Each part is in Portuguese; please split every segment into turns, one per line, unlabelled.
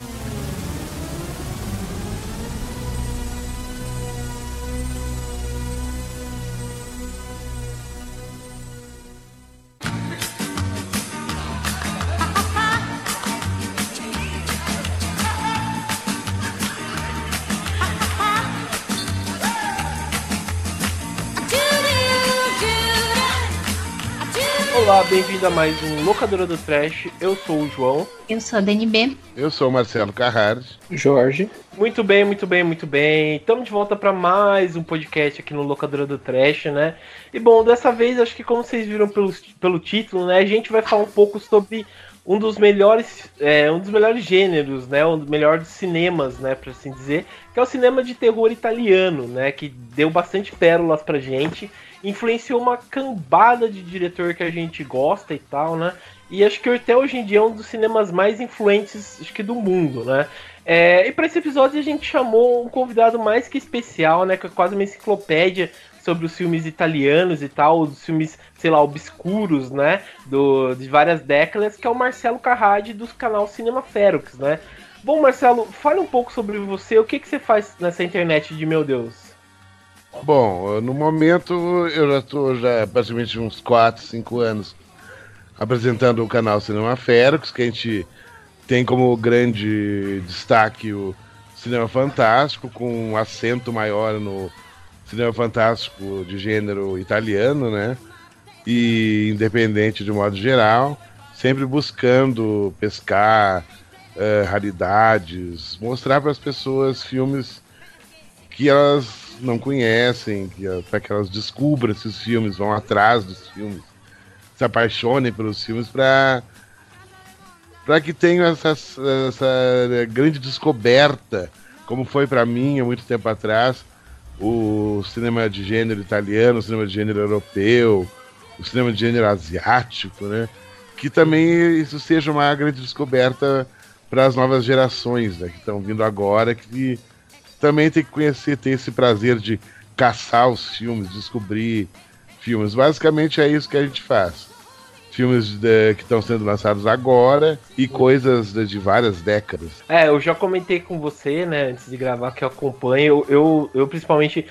you bem-vindo a mais um Locadora do Trash. Eu sou o João.
Eu sou a DNB.
Eu sou o Marcelo Carrares.
Jorge.
Muito bem, muito bem, muito bem. Estamos de volta para mais um podcast aqui no Locadora do Trash, né? E bom, dessa vez, acho que como vocês viram pelo, pelo título, né? A gente vai falar um pouco sobre um dos melhores, é, um dos melhores gêneros, né? Um dos melhores cinemas, né? Para assim dizer, que é o cinema de terror italiano, né? Que deu bastante pérolas pra gente influenciou uma cambada de diretor que a gente gosta e tal, né? E acho que até hoje em dia é um dos cinemas mais influentes acho que do mundo, né? É, e para esse episódio a gente chamou um convidado mais que especial, né? Que é quase uma enciclopédia sobre os filmes italianos e tal, os filmes, sei lá, obscuros, né? Do, de várias décadas, que é o Marcelo Carrade do canal Cinema Ferox, né? Bom, Marcelo, fale um pouco sobre você, o que, que você faz nessa internet de meu Deus?
Bom, no momento eu já estou já praticamente uns 4, 5 anos apresentando o canal Cinema Ferox, que a gente tem como grande destaque o Cinema Fantástico, com um acento maior no Cinema Fantástico de gênero italiano, né? E independente de modo geral, sempre buscando pescar uh, raridades, mostrar para as pessoas filmes que elas não conhecem, para que elas descubram esses filmes, vão atrás dos filmes, se apaixonem pelos filmes para para que tenham essa, essa grande descoberta, como foi para mim há muito tempo atrás, o cinema de gênero italiano, o cinema de gênero europeu, o cinema de gênero asiático, né? Que também isso seja uma grande descoberta para as novas gerações né, que estão vindo agora, que também tem que conhecer, ter esse prazer de caçar os filmes, descobrir filmes. Basicamente é isso que a gente faz. Filmes de, que estão sendo lançados agora e coisas de, de, várias décadas.
É, eu já comentei com você, né, antes de gravar, que eu acompanho. Eu, eu, eu principalmente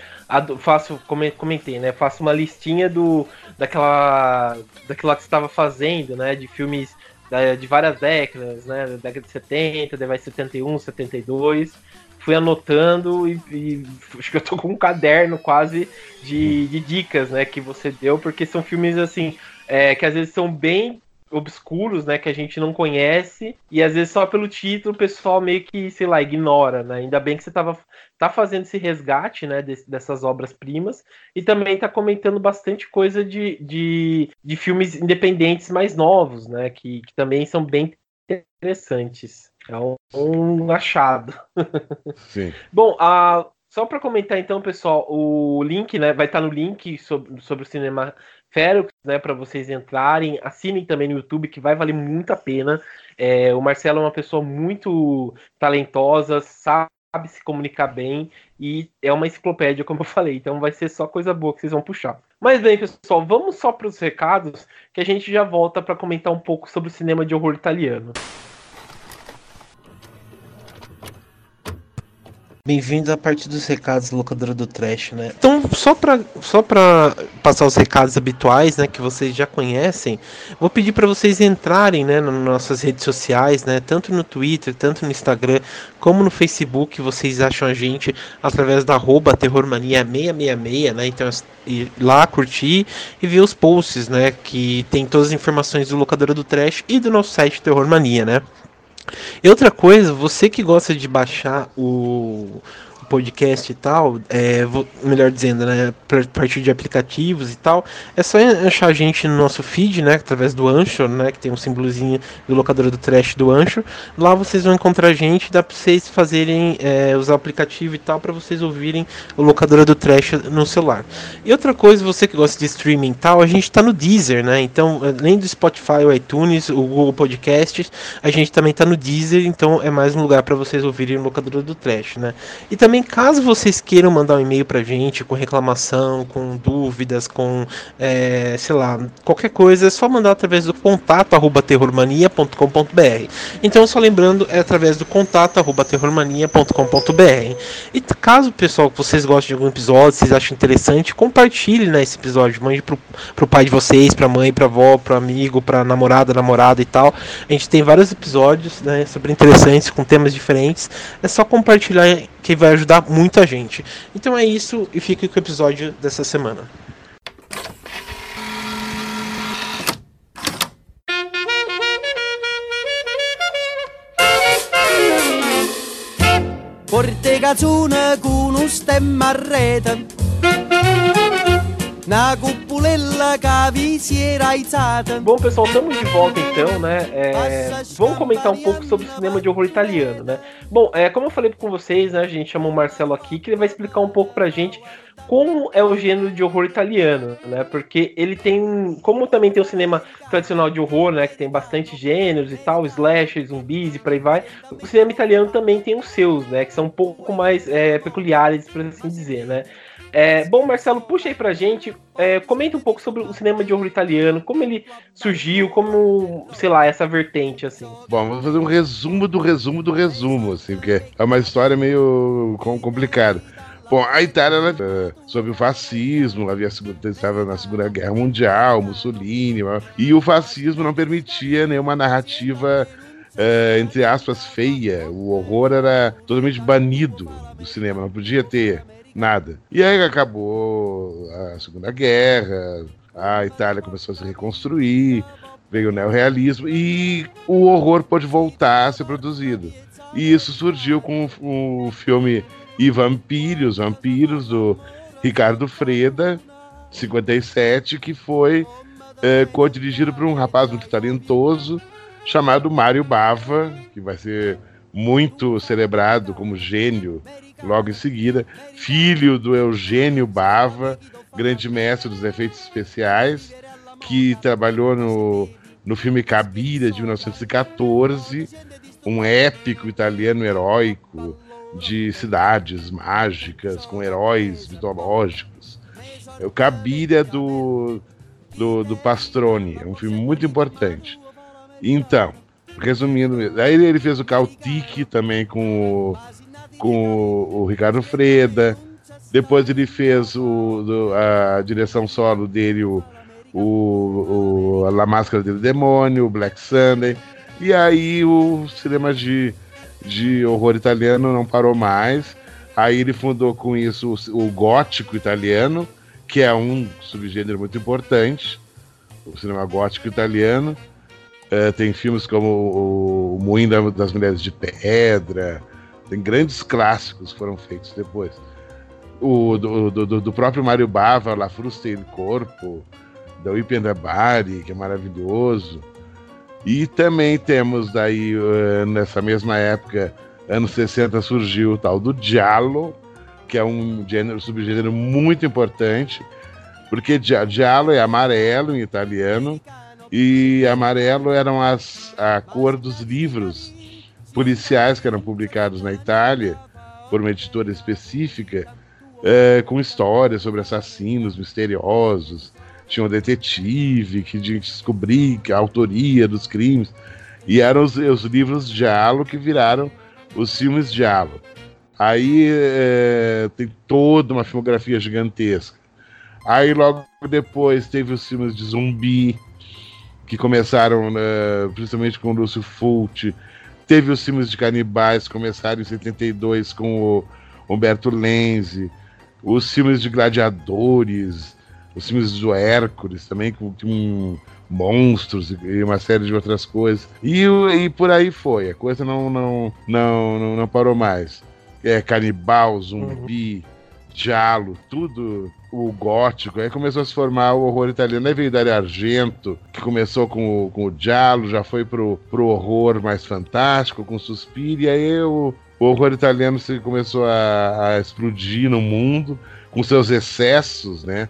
faço, comentei, né, faço uma listinha do daquela, daquela que você estava fazendo, né, de filmes de várias décadas, né, da década de 70, daí vai 71, 72 fui anotando e, e, acho que eu tô com um caderno quase de, de dicas, né, que você deu, porque são filmes assim, é, que às vezes são bem obscuros, né, que a gente não conhece, e às vezes só pelo título o pessoal meio que, sei lá, ignora, né? Ainda bem que você tava tá fazendo esse resgate, né, dessas obras-primas, e também tá comentando bastante coisa de, de, de filmes independentes mais novos, né, que, que também são bem interessantes. É um, achado.
Sim.
Bom, a, só para comentar então, pessoal, o link, né, vai estar no link sobre, sobre o cinema Ferox, né, para vocês entrarem. Assinem também no YouTube, que vai valer muito a pena. É, o Marcelo é uma pessoa muito talentosa, sabe se comunicar bem e é uma enciclopédia, como eu falei. Então vai ser só coisa boa que vocês vão puxar. Mas bem, pessoal, vamos só para os recados que a gente já volta para comentar um pouco sobre o cinema de horror italiano. Bem-vindo à parte dos recados locadora do Trash, né? Então, só para só pra passar os recados habituais, né, que vocês já conhecem, vou pedir para vocês entrarem, né, nas nossas redes sociais, né, tanto no Twitter, tanto no Instagram, como no Facebook, vocês acham a gente através da arroba terrormania666, né, então ir lá curtir e ver os posts, né, que tem todas as informações do locadora do Trash e do nosso site Terrormania, né. E outra coisa, você que gosta de baixar o, podcast e tal, é, vou, melhor dizendo, né, a partir de aplicativos e tal, é só achar a gente no nosso feed, né, através do Anchor, né, que tem um símbolozinho do locador do trash do Anchor. Lá vocês vão encontrar a gente, dá para vocês fazerem, é, usar o aplicativo e tal, para vocês ouvirem o locador do trash no celular. E outra coisa, você que gosta de streaming e tal, a gente está no Deezer, né, então, além do Spotify, o iTunes, o Google Podcasts, a gente também está no Deezer, então é mais um lugar para vocês ouvirem o locador do trash, né. E também
caso vocês queiram mandar um e-mail pra gente com reclamação, com dúvidas, com, é, sei lá, qualquer coisa, é só mandar através do contato arroba terrormania.com.br. Então, só lembrando, é através do contato arroba terrormania.com.br. E caso, pessoal, vocês gostem de algum episódio, vocês acham interessante, compartilhe né, esse episódio, mande pro, pro pai de vocês, pra mãe, pra avó, pro amigo, pra namorada, namorada e tal. A gente tem vários episódios, né, super interessantes, com temas diferentes. É só compartilhar que vai ajudar muita gente. Então é isso e fique com o episódio dessa semana. Porte cazzone con un stemma a Bom, pessoal, estamos de volta então, né? É, vamos comentar um pouco sobre o cinema de horror italiano, né? Bom, é, como eu falei com vocês, né? A gente chama o Marcelo aqui, que ele vai explicar um pouco pra gente como é o gênero de horror italiano, né? Porque ele tem, como também tem o cinema tradicional de horror, né? Que tem bastante gêneros e tal, slashers, zumbis e por aí vai. O cinema italiano também tem os seus, né? Que são um pouco mais é, peculiares, por assim dizer, né? É, bom, Marcelo, puxa aí pra gente, é, comenta um pouco sobre o cinema de horror italiano, como ele surgiu, como, sei lá, essa vertente, assim.
Bom, vou fazer um resumo do resumo do resumo, assim, porque é uma história meio complicada. Bom, a Itália, ela, uh, sobre o fascismo, havia estava na Segunda Guerra Mundial, Mussolini, e o fascismo não permitia nenhuma narrativa, uh, entre aspas, feia. O horror era totalmente banido do cinema, não podia ter nada. E aí acabou a Segunda Guerra, a Itália começou a se reconstruir, veio o neorrealismo e o horror pôde voltar a ser produzido. E isso surgiu com o filme E Vampiros, Vampiros, do Ricardo Freda, 57, que foi é, co-dirigido por um rapaz muito talentoso chamado Mário Bava, que vai ser muito celebrado como gênio logo em seguida, filho do Eugênio Bava, grande mestre dos efeitos especiais, que trabalhou no, no filme Cabira de 1914, um épico italiano heróico de cidades mágicas com heróis mitológicos. É o Cabira do, do, do Pastrone, é um filme muito importante. Então, resumindo, aí ele fez o Cautique também com o com o, Ricardo Freda. Depois ele fez o, do, a direção solo dele, o, o, o La Máscara do Demônio, o Black Sunday. E aí o cinema de, de horror italiano não parou mais. Aí ele fundou com isso o, o gótico italiano, que é um subgênero muito importante, o cinema gótico italiano. É, tem filmes como o, o Moinho das Mulheres de Pedra, tem grandes clássicos que foram feitos depois. O do, do, do próprio Mário Bava, La Frusta e Corpo, da Bari, que é maravilhoso. E também temos daí, uh, nessa mesma época, anos 60, surgiu o tal do Giallo, que é um gênero, subgênero muito importante, porque Giallo é amarelo em italiano, e amarelo eram as, a cor dos livros policiais que eram publicados na Itália por uma editora específica, é, com histórias sobre assassinos misteriosos. Tinha um detetive que descobrir a autoria dos crimes. E eram os, os livros de Alo que viraram os filmes de Alo. Aí é, tem toda uma filmografia gigantesca. Aí logo depois teve os filmes de zumbi, que começaram né, principalmente com o Lúcio Fulci, Teve os filmes de canibais, começaram em 72 com o Humberto Lenzi, os filmes de gladiadores, os filmes do Hércules também, com, com monstros e uma série de outras coisas. E, e por aí foi, a coisa não, não, não, não, não parou mais. É, canibal, zumbi, Giallo, tudo o gótico, aí começou a se formar o horror italiano. Aí veio Dario Argento, que começou com o, com o Giallo, já foi pro, pro horror mais fantástico, com Suspiro, e aí o, o horror italiano se começou a, a, explodir no mundo, com seus excessos, né?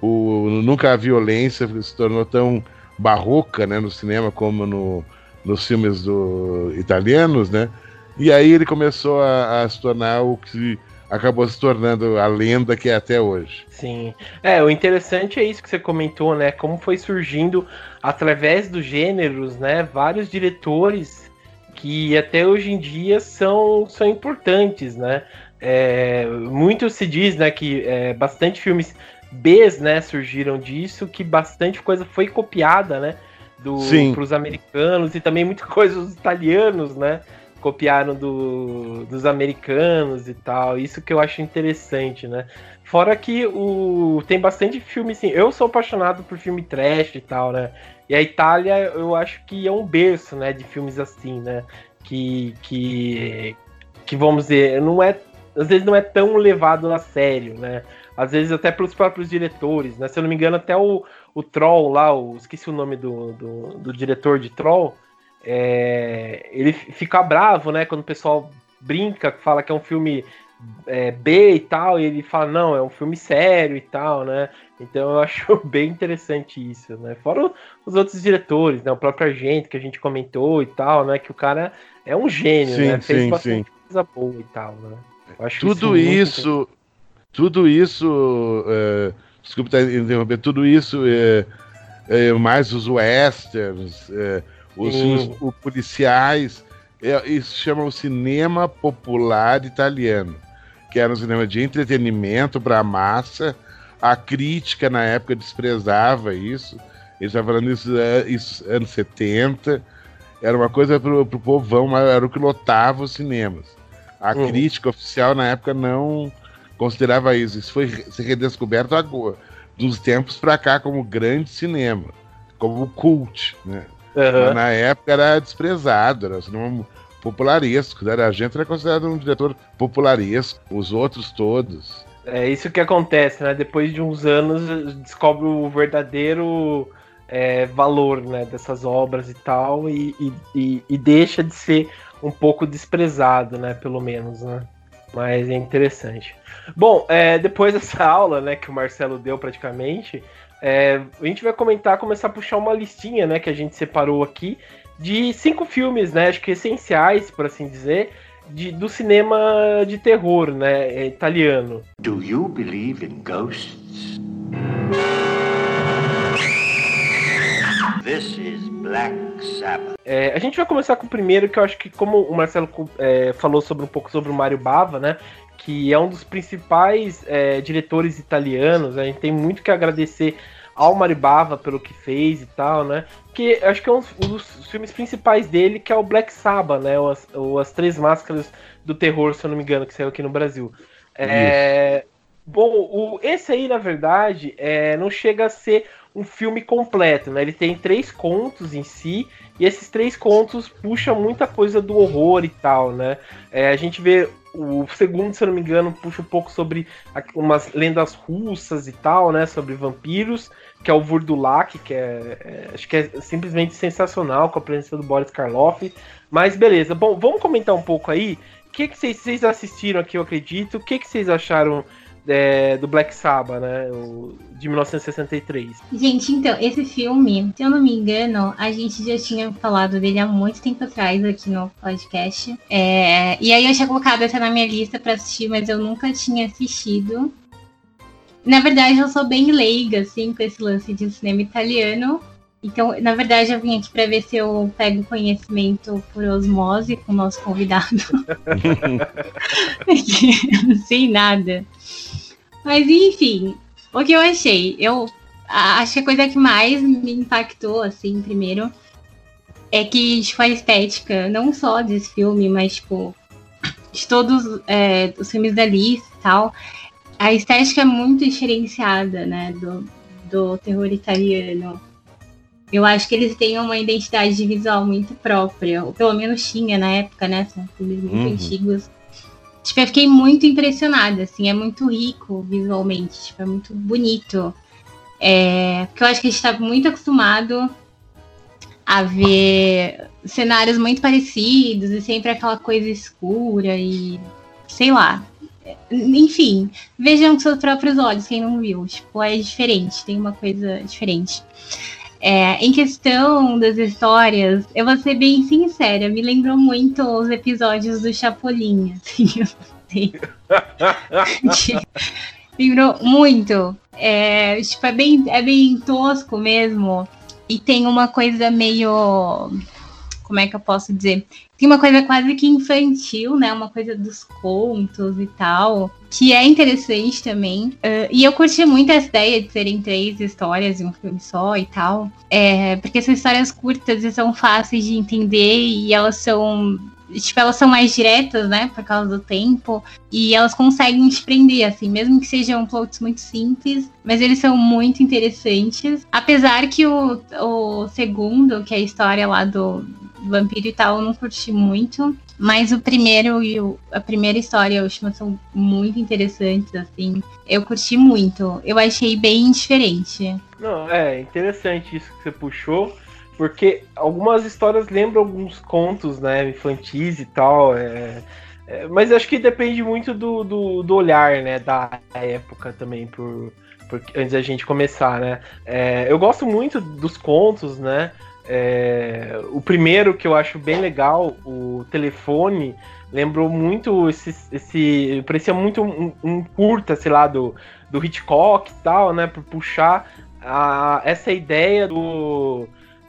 O, nunca a violência se tornou tão barroca né, no cinema como no, nos filmes do, italianos, né? E aí ele começou a, a se tornar o que acabou se tornando a lenda que é até hoje.
Sim. É, o interessante é isso que você comentou, né? Como foi surgindo através dos gêneros, né? Vários diretores que até hoje em dia são, são importantes, né? É, muito se diz, né, que é, bastante filmes Bs, né, surgiram disso, que bastante coisa foi copiada, né, para os americanos e também muita coisa dos italianos, né, copiaram do, dos americanos e tal. Isso que eu acho interessante, né? Fora que o tem bastante filme assim. Eu sou apaixonado por filme trash e tal, né? E a Itália, eu acho que é um berço, né, de filmes assim, né? Que que que vamos dizer, não é às vezes não é tão levado a sério, né? Às vezes até pelos próprios diretores, né? Se eu não me engano, até o, o Troll lá, o, esqueci o nome do, do, do diretor de Troll, é, ele fica bravo, né? Quando o pessoal brinca, fala que é um filme é, B e tal, e ele fala, não, é um filme sério e tal, né? Então eu acho bem interessante isso, né? Fora os outros diretores, né? O próprio Argento que a gente comentou e tal, né? Que o cara é um gênio,
sim,
né?
Fez sim, bastante sim.
coisa boa e tal, né?
tudo isso, tudo isso, é, desculpa interromper, tudo isso, é, é, mais os westerns, é, os filmes policiais, é, isso chama o cinema popular italiano, que era um cinema de entretenimento para a massa. A crítica na época desprezava isso. Ele está falando isso, é, isso anos 70. Era uma coisa para o povão, era o que lotava os cinemas. A uhum. crítica oficial na época não considerava isso. Isso foi se redescoberto agora, dos tempos para cá como grande cinema, como cult, né? Uhum. na época era desprezado, era um cinema popularesco. Né? A gente era considerado um diretor popularesco, os outros todos.
É isso que acontece, né? Depois de uns anos descobre o verdadeiro é, valor né, dessas obras e tal, e, e, e, deixa de ser um pouco desprezado, né? Pelo menos, né? Mas é interessante. Bom, é, depois dessa aula, né, que o Marcelo deu praticamente, é, a gente vai comentar, começar a puxar uma listinha, né, que a gente separou aqui de cinco filmes, né, acho que essenciais, por assim dizer, de, do cinema de terror, né, é, italiano. Do you believe in ghosts? This is Black Sabbath. É, a gente vai começar com o primeiro, que eu acho que, como o Marcelo é, falou sobre um pouco sobre o Mário Bava, né? Que é um dos principais é, diretores italianos. A gente tem muito que agradecer ao Mário Bava pelo que fez e tal, né? Que acho que é um, um, dos filmes principais dele, que é o Black Sabbath, né? Ou as, ou as Três Máscaras do Terror, se eu não me engano, que saiu aqui no Brasil. É, bom, o, esse aí, na verdade, é, não chega a ser um filme completo, né? Ele tem três contos em si, e esses três contos puxam muita coisa do horror e tal, né? É, a gente vê o segundo, se eu não me engano, puxa um pouco sobre umas lendas russas e tal, né? Sobre vampiros, que é o Vurdulak, que é, é, acho que é simplesmente sensacional com a presença do Boris Karloff. Mas beleza, bom, vamos comentar um pouco aí. O que, que vocês, vocês assistiram aqui, eu acredito? O que, que vocês acharam é, do Black Sabbath, né? O, de 1963.
Gente, então, esse filme, se eu não me engano, a gente já tinha falado dele há muito tempo atrás aqui no podcast. É, e aí eu tinha colocado essa na minha lista para assistir, mas eu nunca tinha assistido. Na verdade, eu sou bem leiga, assim, com esse lance de cinema italiano. Então, na verdade, eu vim aqui para ver se eu pego conhecimento por osmose com o nosso convidado. não sei nada. Mas, enfim, o que eu achei? Eu acho que a coisa que mais me impactou, assim, primeiro, é que, tipo, a estética, não só desse filme, mas, tipo, de todos é, os filmes da lista e tal, a estética é muito diferenciada, né, do, do terror italiano. Eu acho que eles têm uma identidade visual muito própria, ou pelo menos tinha na época, né, são filmes muito uhum. antigos. Tipo, eu fiquei muito impressionada, assim, é muito rico visualmente, tipo, é muito bonito. É, porque eu acho que a gente está muito acostumado a ver cenários muito parecidos e sempre aquela coisa escura e sei lá. Enfim, vejam com seus próprios olhos, quem não viu. Tipo, é diferente, tem uma coisa diferente. É, em questão das histórias, eu vou ser bem sincera, me lembrou muito os episódios do Chapolin, assim. lembrou muito. É, tipo, é bem, é bem tosco mesmo. E tem uma coisa meio. Como é que eu posso dizer? Tem uma coisa quase que infantil, né? Uma coisa dos contos e tal. Que é interessante também. Uh, e eu curti muito essa ideia de serem três histórias em um filme só e tal. É, porque são histórias curtas e são fáceis de entender e elas são tipo, elas são mais diretas, né, por causa do tempo, e elas conseguem te prender, assim, mesmo que sejam plots muito simples, mas eles são muito interessantes. Apesar que o, o segundo, que é a história lá do vampiro e tal, eu não curti muito. Mas o primeiro e o, a primeira história e a última são muito interessantes, assim. Eu curti muito. Eu achei bem diferente.
Não, é interessante isso que você puxou. Porque algumas histórias lembram alguns contos, né, infantis e tal. É, é, mas acho que depende muito do, do, do, olhar, né, da época também, por, por antes da gente começar, né. É, eu gosto muito dos contos, né. É, o primeiro que eu acho bem legal, o telefone, lembrou muito esse. esse parecia muito um, um curta, sei lá, do, do Hitchcock e tal, né? Por puxar a, essa ideia do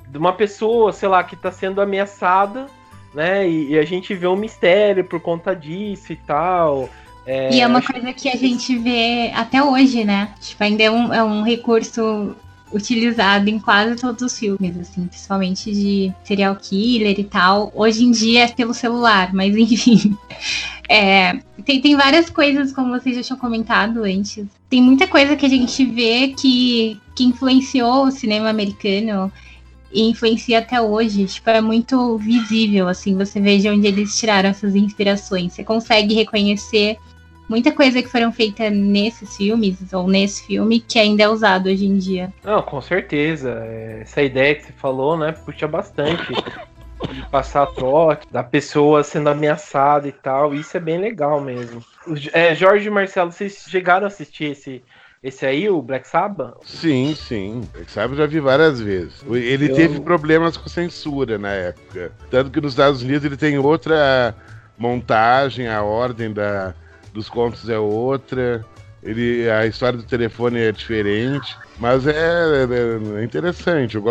de uma pessoa, sei lá, que está sendo ameaçada, né? E, e, a gente vê um mistério por conta disso e tal.
É, e é uma coisa que a gente vê até hoje, né? Tipo, ainda é um, é um recurso utilizado em quase todos os filmes, assim, principalmente de serial killer e tal. Hoje em dia é pelo celular, mas enfim. É, tem, tem várias coisas, como vocês já tinham comentado antes. Tem muita coisa que a gente vê que, que influenciou o cinema americano e influencia até hoje. Tipo, é muito visível, assim, você de onde eles tiraram essas inspirações. Você consegue reconhecer muita coisa que foram feitas nesses filmes, ou nesse filme, que ainda é usado hoje em dia.
Não, com certeza. Essa ideia que você falou, né, puxa bastante. de passar trote, da pessoa sendo ameaçada e tal, isso é bem legal mesmo. É, Jorge e Marcelo, vocês chegaram a assistir esse esse aí, o Black Sabbath?
Sim, sim. Black Sabbath já vi várias vezes. Ele Eu... teve problemas com censura na época. Tanto que nos Estados Unidos ele tem outra montagem, a ordem da, dos contos é outra. Ele, a história do telefone é diferente. Mas é, é, é interessante. Eu,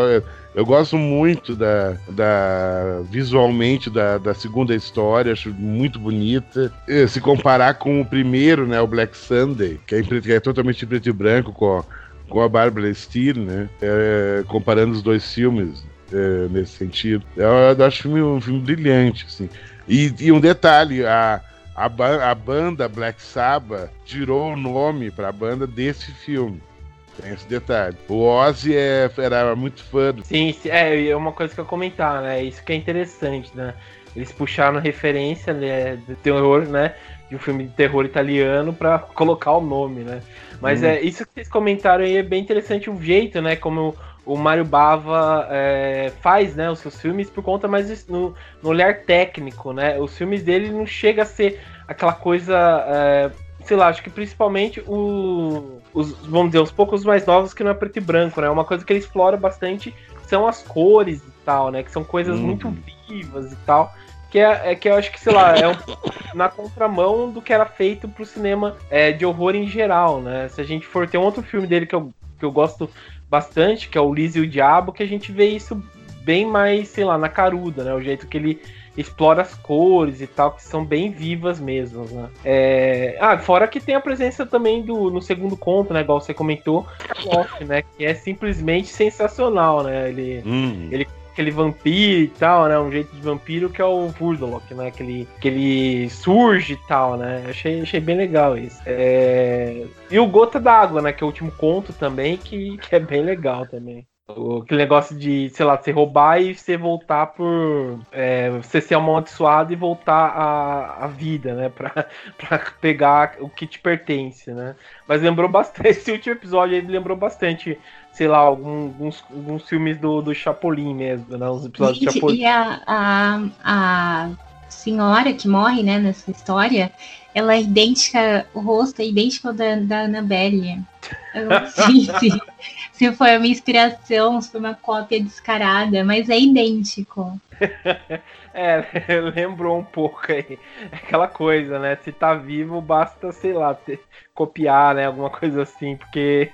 eu gosto muito da, da visualmente da, da segunda história, acho muito bonita. Se comparar com o primeiro, né, o Black Sunday, que é, que é totalmente preto e branco com, com a Barbara Steele, né, é, comparando os dois filmes é, nesse sentido, eu, eu acho um filme, um filme brilhante, assim. E, e um detalhe, a, a, a banda Black Sabbath tirou o nome para a banda desse filme. Tem esse detalhe. O Ozzy é, era muito fã do.
Sim, é, é uma coisa que eu comentar, né? Isso que é interessante, né? Eles puxaram referência né, de terror, né? De um filme de terror italiano para colocar o nome, né? Mas hum. é isso que vocês comentaram aí é bem interessante o jeito, né? Como o Mario Bava é, faz, né? Os seus filmes por conta mais no, no olhar técnico, né? Os filmes dele não chega a ser aquela coisa é, sei lá, acho que principalmente o, os, vamos dizer, os poucos mais novos que não é preto e branco, né? Uma coisa que ele explora bastante são as cores e tal, né? Que são coisas uhum. muito vivas e tal. Que é, é, que eu acho que, sei lá, é um, na contramão do que era feito pro cinema é, de horror em geral, né? Se a gente for ter um outro filme dele que eu, que eu gosto bastante, que é o Liz e o Diabo, que a gente vê isso bem mais, sei lá, na caruda, né? O jeito que ele explora as cores e tal, que são bem vivas mesmo, né? É... Ah, fora que tem a presença também do no segundo conto, né? Igual você comentou, Loki, né? Que é simplesmente sensacional, né? Ele, hum. ele aquele vampiro e tal, né? Um jeito de vampiro que é o Vurdalok, né? Que ele, que ele surge e tal, né? Achei, achei bem legal isso. É... E o Gota d'Água, né? Que é o último conto também, que, que é bem legal também. Aquele negócio de, sei lá, você roubar e você voltar por. É, você ser amaldiçoado e voltar à, vida, né? Pra, pra pegar o que te pertence, né? Mas lembrou bastante. Esse último episódio aí lembrou bastante, sei lá, alguns, alguns filmes do, do Chapolin mesmo, né? Uns episódios
Gente,
do Chapolin.
E a, a, a senhora que morre, né, nessa história, ela é idêntica, o rosto é idêntico ao da, da Annabelle. Eu sei se foi a minha inspiração, se foi uma cópia descarada, mas é idêntico.
é, lembrou um pouco aí. Aquela coisa, né? Se tá vivo, basta, sei lá, ter, copiar, né? Alguma coisa assim, porque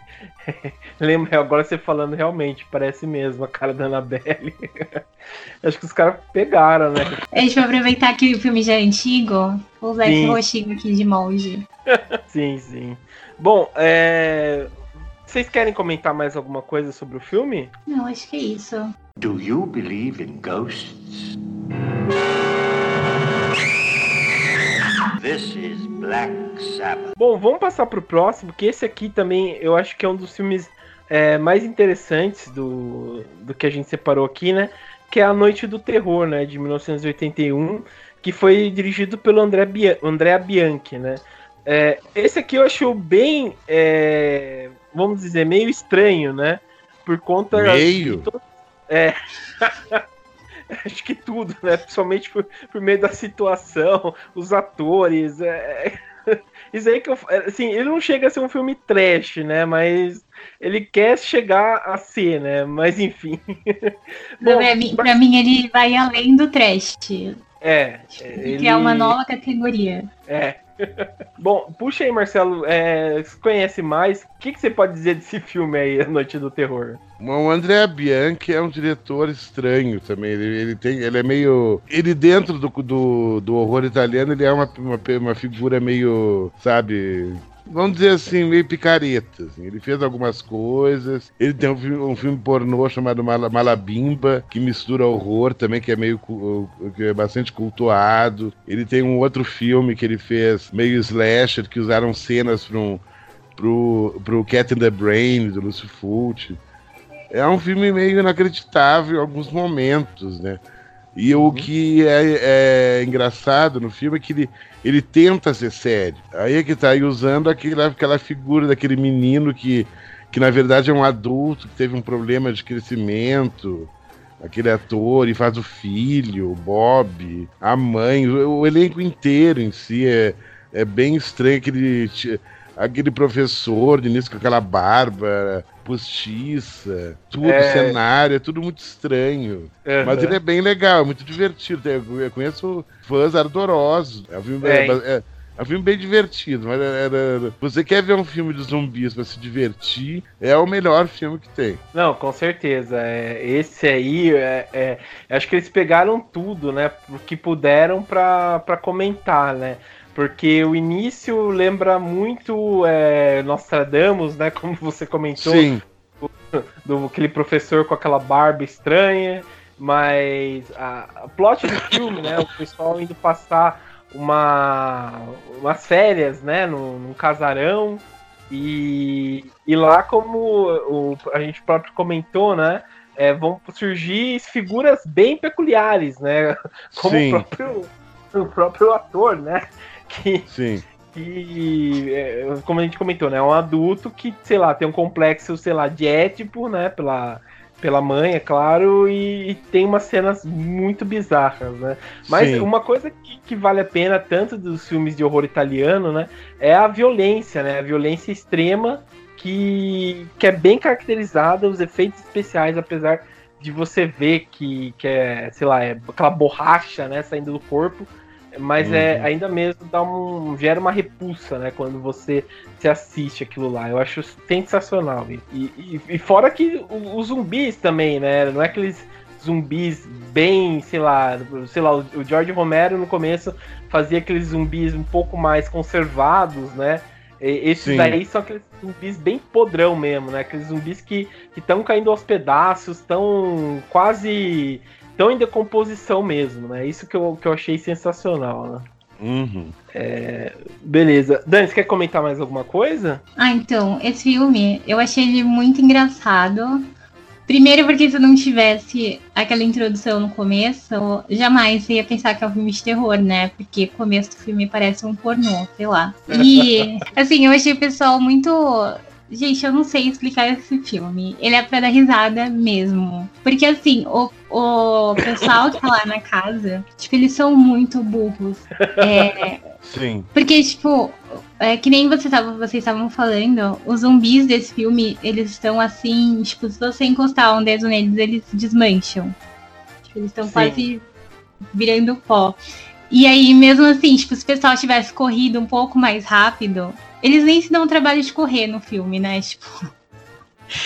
lembra agora você falando realmente, parece mesmo a cara da Annabelle. Acho que os caras pegaram, né?
A gente vai aproveitar que o filme já é antigo, vou usar sim. esse rostinho aqui de monge.
sim, sim. Bom, é... vocês querem comentar mais alguma coisa sobre o filme?
Não, acho que é isso. Do you believe in ghosts?
This is Black Sabbath. Bom, vamos passar pro próximo, que esse aqui também eu acho que é um dos filmes é, mais interessantes do, do que a gente separou aqui, né? Que é A Noite do Terror, né? De 1981, que foi dirigido pelo André, Bia André Bianchi, né? É, esse aqui eu acho bem, é, vamos dizer, meio estranho, né? Por conta.
Meio?
To... É. acho que tudo, né? Principalmente por, por meio da situação, os atores. É... Isso aí que eu. Assim, ele não chega a ser um filme trash, né? Mas ele quer chegar a ser, né? Mas enfim.
Bom, pra, mim, mas... pra mim, ele vai além do trash.
É.
Ele... Que é uma nova categoria.
É. Bom, puxa aí, Marcelo. É, você conhece mais? O que, que, você pode dizer desse filme aí, A Noite do Terror?
O André Bianchi é um diretor estranho também. Ele, ele, tem, ele é meio. Ele, dentro do, do, do horror italiano, ele é uma, uma, uma figura meio. Sabe? Vamos dizer assim, meio picareta. Assim. Ele fez algumas coisas. Ele tem um filme, um filme pornô chamado Malabimba, que mistura horror também, que é meio que é bastante cultuado. Ele tem um outro filme que ele fez, meio slasher, que usaram cenas para um, pro, pro Cat in the Brain, do Lucio Fulci. É um filme meio inacreditável em alguns momentos, né? E uhum. o que é, é, engraçado no filme é que ele, ele tenta ser sério. Aí é que tá aí usando aquela, aquela figura daquele menino que, que na verdade é um adulto que teve um problema de crescimento. Aquele ator e faz o filho, o Bob, a mãe, o, o elenco inteiro em si é, é bem estranho. Aquele, aquele professor de início com aquela barba, postiça, tudo, é... cenário, é tudo muito estranho. Uhum. Mas ele é bem legal, é muito divertido. Eu conheço fãs ardorosos. É um filme, é. É, é um filme bem divertido, mas era, você quer ver um filme de zumbis para se divertir, é o melhor filme que tem.
Não, com certeza. É, esse aí, é, é, acho que eles pegaram tudo, né? O que puderam para comentar, né? Porque o início lembra muito é, Nostradamus, né? Como você comentou.
Sim.
Do, do, aquele professor com aquela barba estranha. Mas a, a plot do filme, né? O pessoal indo passar uma, umas férias, né? Num, num casarão. E, e lá, como o, a gente próprio comentou, né? É, vão surgir figuras bem peculiares, né? Como o próprio, o próprio ator, né? Que,
Sim.
que é, como a gente comentou, né, é um adulto que, sei lá, tem um complexo, sei lá, de ético, né, pela, pela mãe, é claro, e, e tem umas cenas muito bizarras, né? Mas Sim. uma coisa que, que, vale a pena, tanto dos filmes de horror italiano, né, é a violência, né, a violência extrema que, que é bem caracterizada, os efeitos especiais, apesar de você ver que, que é, sei lá, é aquela borracha, né, saindo do corpo, mas é, uhum. é ainda mesmo dá um gera uma repulsa, né, quando você se assiste aquilo lá. Eu acho sensacional. E, e, e fora que os zumbis também, né, não é aqueles zumbis bem, sei lá, sei lá, o George Romero no começo fazia aqueles zumbis um pouco mais conservados, né? Esses Sim. daí são aqueles zumbis bem podrão mesmo, né? Aqueles zumbis que estão caindo aos pedaços, estão quase estão em decomposição mesmo, né? Isso que eu, que eu achei sensacional, né?
Uhum.
É, beleza. Dani, você quer comentar mais alguma coisa?
Ah, então, esse filme eu achei ele muito engraçado. Primeiro, porque se não tivesse aquela introdução no começo, jamais ia pensar que é um filme de terror, né? Porque o começo do filme parece um pornô, sei lá. E, assim, eu achei o pessoal muito Gente, eu não sei explicar esse filme. Ele é pra dar risada mesmo. Porque assim, o, o pessoal que tá lá na casa, tipo, eles são muito burros. É,
Sim.
Porque, tipo, é que nem você tava, vocês estavam falando, os zumbis desse filme, eles estão assim, tipo, se você encostar um dedo neles, eles desmancham. Tipo, eles estão quase virando pó. E aí, mesmo assim, tipo, se o pessoal tivesse corrido um pouco mais rápido, eles nem se dão o trabalho de correr no filme, né? Tipo.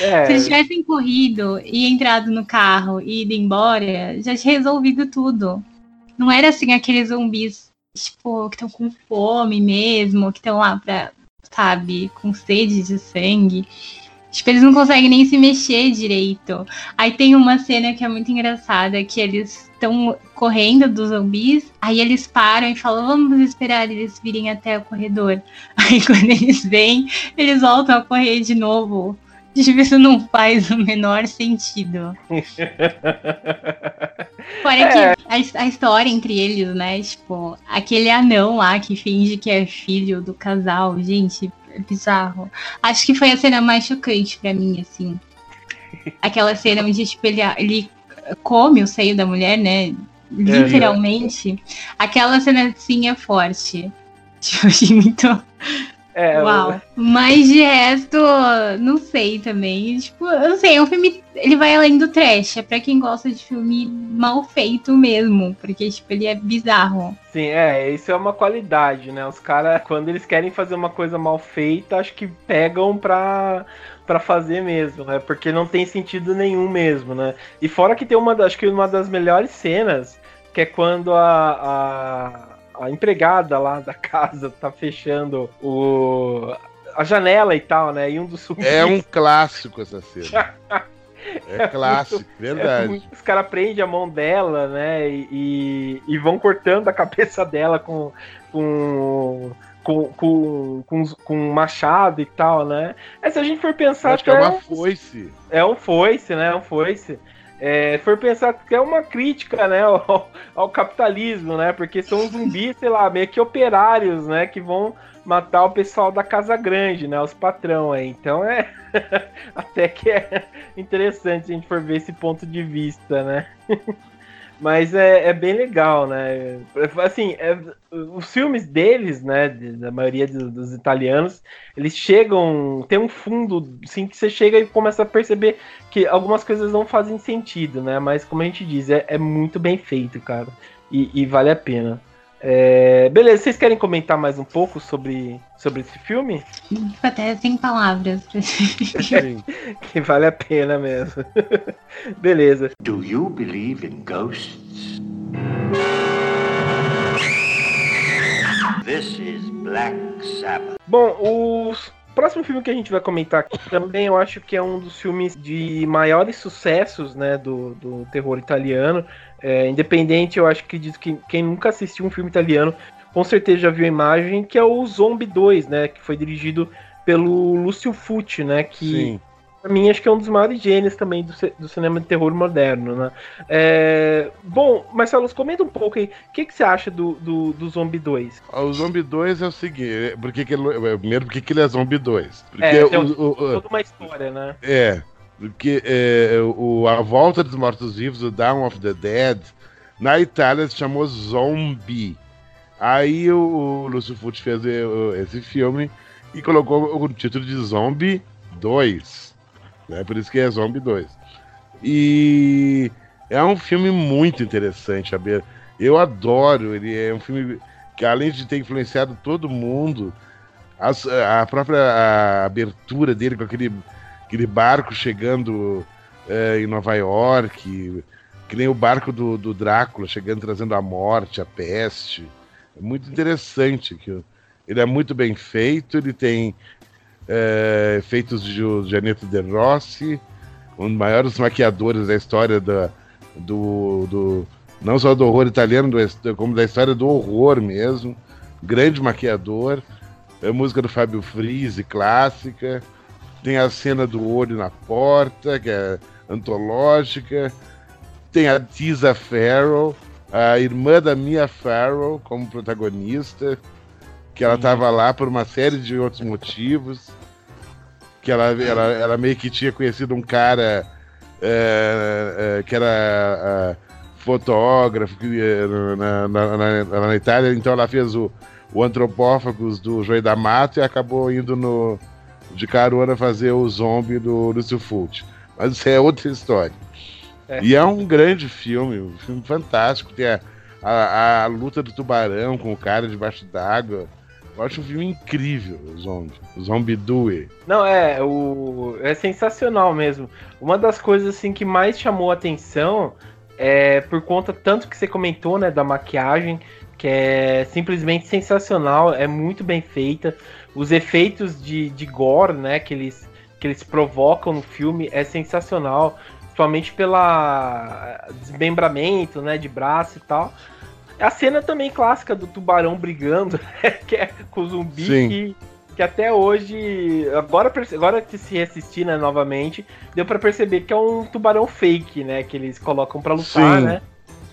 É. Se eles tivessem corrido e entrado no carro e ido embora, já tinha resolvido tudo. Não era assim aqueles zumbis, tipo, que estão com fome mesmo, que estão lá pra, sabe, com sede de sangue. Tipo, eles não conseguem nem se mexer direito. Aí tem uma cena que é muito engraçada, que eles estão correndo dos zumbis, aí eles param e falam, vamos esperar eles virem até o corredor. Aí quando eles vêm, eles voltam a correr de novo. Tipo, isso não faz o menor sentido. Fora é. que a, a, história entre eles, né? Tipo, aquele anão lá que finge que é filho do casal, gente, é bizarro. Acho que foi a cena mais chocante para mim, assim. Aquela cena onde, tipo, ele, ele come o seio da mulher, né? Literalmente. É, é. Aquela cena, sim, é forte. Tipo, achei muito é, Uau. Mas de resto, não sei também. Tipo, eu não sei, é um filme. Ele vai além do trash. É pra quem gosta de filme mal feito mesmo. Porque, tipo, ele é bizarro.
Sim, é, isso é uma qualidade, né? Os caras, quando eles querem fazer uma coisa mal feita, acho que pegam pra, pra fazer mesmo, né? Porque não tem sentido nenhum mesmo, né? E fora que tem uma, acho que uma das melhores cenas, que é quando a, a a empregada lá da casa tá fechando o, a janela e tal, né? E um dos
zumbis... É um clássico essa cena. É, é clássico, muito, verdade. É muito,
os caras prendem a mão dela, né? E, e, vão cortando a cabeça dela com, com, com, com, com, com um machado e tal, né? Mas se a gente for pensar.
Acho que é uma foice.
É um foice, né? É um foice é, for pensar que é uma crítica, né, ao, ao, capitalismo, né, porque são zumbis, sei lá, meio que operários, né, que vão matar o pessoal da Casa Grande, né, os patrão aí. Então é até que é interessante se a gente for ver esse ponto de vista, né. Mas é, é bem legal, né? Assim, é, os filmes deles, né, da maioria dos, dos, italianos, eles chegam, tem um fundo, assim, que você chega e começa a perceber que algumas coisas não fazem sentido, né? Mas como a gente diz, é, é muito bem feito, cara. E, e vale a pena. É, beleza, vocês querem comentar mais um pouco sobre, sobre esse filme?
Até sem palavras.
que vale a pena mesmo. beleza. Do you believe in
ghosts? This is Black Sabbath. Bom, os próximo filme que a gente vai comentar aqui também eu acho que é um dos filmes de maiores sucessos né, do, do terror italiano. É, independente, eu acho que diz que quem nunca assistiu um filme italiano com certeza já viu a imagem, que é o Zombie 2, né? Que foi dirigido pelo Lúcio Fucci, né? Que Sim. pra mim acho que é um dos maiores gênios também do, do cinema de terror moderno, né? É, bom, Marcelo, comenta um pouco aí. O que, que você acha do, do, do Zombie 2?
Ah, o Zombie 2 é o seguinte, porque que ele, é, primeiro porque que ele é Zombie 2. Porque é,
o, o, toda uma história, né?
É, porque é, o, A Volta dos Mortos-Vivos, o Down of the Dead, na Itália se chamou Zombie. Aí o, o Lúcio fez esse filme e colocou o título de Zombie 2. Né? Por isso que é Zombie 2. E é um filme muito interessante, ver. Eu adoro, ele é um filme que além de ter influenciado todo mundo, a, a própria a abertura dele com aquele aquele barco chegando é, em Nova York, que nem o barco do, do Drácula chegando trazendo a morte, a peste. É muito interessante que ele é muito bem feito, ele tem é, efeitos de Janeto De Rossi, um dos maiores maquiadores da história da, do, do não só do horror italiano, do, como da história do horror mesmo. Grande maquiador. É música do Fábio Frise, clássica. Tem a cena do olho na porta, que é antológica. Tem a Tisa Farrell, a irmã da Mia Farrow, como protagonista, que ela estava lá por uma série de outros motivos. Que ela, ela, ela meio que tinha conhecido um cara é, é, que era é, fotógrafo na, na, na, na, Itália, então ela fez o o antropófagos do Joey da Mata e acabou indo no de carona fazer o zombie do Lúcio Fulci. Mas isso é outra história. É. E é um grande filme, um filme fantástico. Tem a, a, a luta do tubarão com o cara debaixo d'água. Eu acho um filme incrível, o Zombie. O Zombie Due.
Não, é, o... é sensacional mesmo. Uma das coisas assim que mais chamou a atenção é por conta tanto que você comentou, né, da maquiagem, que é simplesmente sensacional, é muito bem feita. Os efeitos de, de gore, né, que eles, que eles provocam no filme é sensacional, principalmente pela desmembramento, né, de braço e tal. A cena também clássica do tubarão brigando, né, que é com o zumbi que, que até hoje, agora, agora que se assistir né, novamente, deu para perceber que é um tubarão fake, né, que eles colocam para lutar, Sim. né?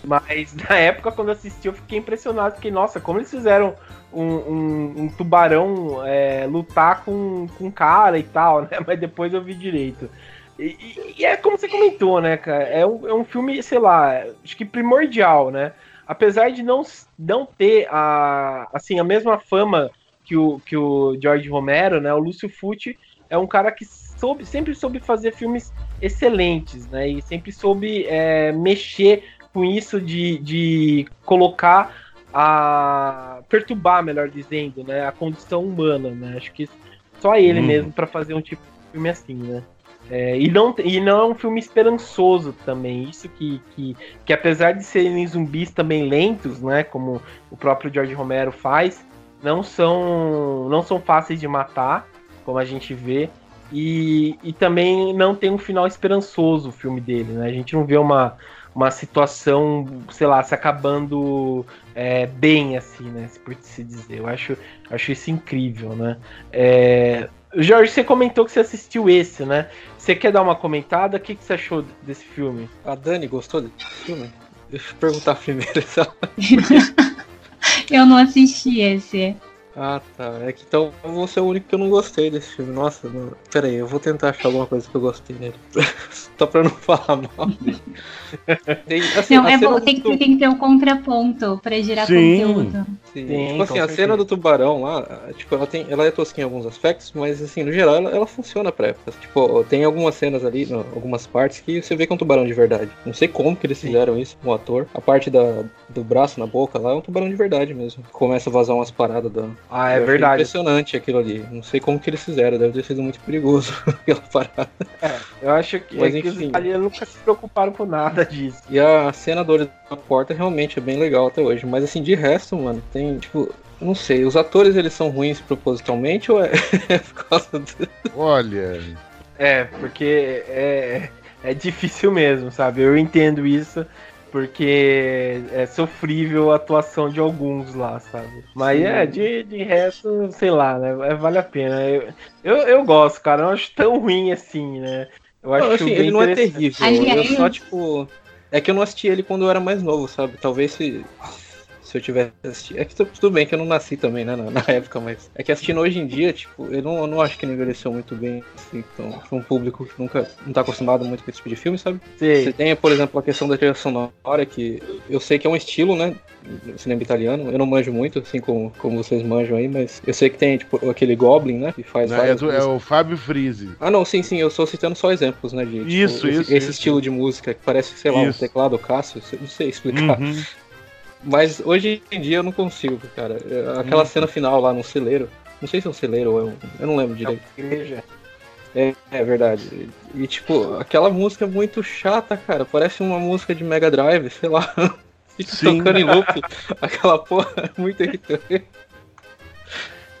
Mas na época, quando assisti, eu fiquei impressionado, porque, nossa, como eles fizeram um, um, um tubarão é, lutar com, com cara e tal, né? Mas depois eu vi direito. E, e, e, é como você comentou, né, cara? É um, é um filme, sei lá, acho que primordial, né? apesar de não, não ter a, assim, a mesma fama que o, que o George Romero, né? O Lúcio Fucci é um cara que soube, sempre soube fazer filmes excelentes, né? E sempre soube é, mexer com isso de, de colocar a perturbar, melhor dizendo, né? A condição humana, né? Acho que só ele hum. mesmo para fazer um tipo de filme assim, né? É, e, não, e não é um filme esperançoso também. Isso que, que, que apesar de serem zumbis também lentos, né? Como o próprio George Romero faz, não são, não são fáceis de matar, como a gente vê. E, e também não tem um final esperançoso o filme dele, né? A gente não vê uma, uma situação, sei lá, se acabando é, bem, assim, né? Por se dizer. Eu acho, acho isso incrível, né? É, Jorge, você comentou que você assistiu esse, né? Você quer dar uma comentada? O que, que você achou desse filme?
A Dani gostou desse filme? Deixa eu perguntar primeiro.
eu não assisti esse.
Ah, tá. É que então eu vou ser o único que eu não gostei desse filme. Nossa, não... pera aí, eu vou tentar achar alguma coisa que eu gostei nele. Só pra não falar mal
tem, assim, não, é bom, tem, que, tem que ter um contraponto pra gerar Sim. conteúdo.
Sim. Sim tipo assim, a cena do tubarão lá, tipo, ela, tem, ela é tosquinha em alguns aspectos, mas assim, no geral ela, ela funciona pra época. Tipo, tem algumas cenas ali, algumas partes que você vê que é um tubarão de verdade. Não sei como que eles Sim. fizeram isso com o ator. A parte da, do braço na boca lá é um tubarão de verdade mesmo. Começa a vazar umas paradas da,
ah, é verdade.
Impressionante aquilo ali. Não sei como que eles fizeram, deve ter sido muito perigoso aquela parada.
É, eu acho que, Mas, é que os italianos nunca se preocuparam com nada disso.
E a cena do olho da porta realmente é bem legal até hoje. Mas assim, de resto, mano, tem, tipo, não sei, os atores eles são ruins propositalmente ou é, é por causa
do... Olha.
É, porque é, é difícil mesmo, sabe? Eu entendo isso porque é sofrível a atuação de alguns lá, sabe? Mas Sim. é, de, de resto, sei lá, né? É, vale a pena. Eu, eu, eu, gosto, cara. Eu não acho tão ruim assim, né?
Eu acho não, assim, ele não é terrível. Eu só, tipo. É que eu não assisti ele quando eu era mais novo, sabe? Talvez se, se eu tivesse assistido. É que tudo bem que eu não nasci também, né, na, na época, mas. É que assistindo hoje em dia, tipo, eu não, eu não acho que ele envelheceu muito bem, assim, então, pra um público que nunca não tá acostumado muito com esse tipo de filme, sabe? Sim. Você tem, por exemplo, a questão da trilha sonora, que eu sei que é um estilo, né, cinema italiano, eu não manjo muito, assim como, como vocês manjam aí, mas eu sei que tem, tipo, aquele Goblin, né, que faz
é, do, é, o Fábio Frise.
Ah, não, sim, sim, eu estou citando só exemplos, né, de, tipo,
isso,
esse,
isso,
esse isso. estilo de música que parece, sei lá, isso. um teclado Cássio, não sei explicar. Uhum. Mas hoje em dia eu não consigo, cara. Aquela hum. cena final lá no celeiro. Não sei se é um celeiro ou é um. Eu não lembro direito. É igreja. É, é verdade. E tipo, aquela música é muito chata, cara. Parece uma música de Mega Drive, sei lá. Fica Sim. tocando em loop. Aquela porra é muito irritante.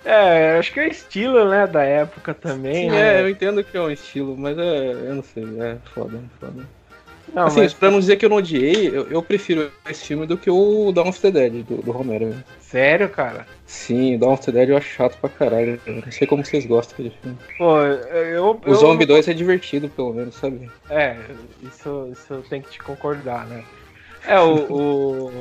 É, acho que é estilo, né, da época também.
Sim,
né?
é, eu entendo que é um estilo, mas é, eu não sei, é foda, foda. Não, assim, mas... pra não dizer que eu não odiei, eu, eu, prefiro esse filme do que o Dawn of the Dead, do, do Romero.
Sério, cara?
Sim, Dawn of the Dead eu acho chato pra caralho. Eu não sei como vocês gostam desse filme.
Pô, eu...
O eu... Zombie 2 é divertido, pelo menos, sabe?
É, isso, isso eu tenho que te concordar, né? É, o... o...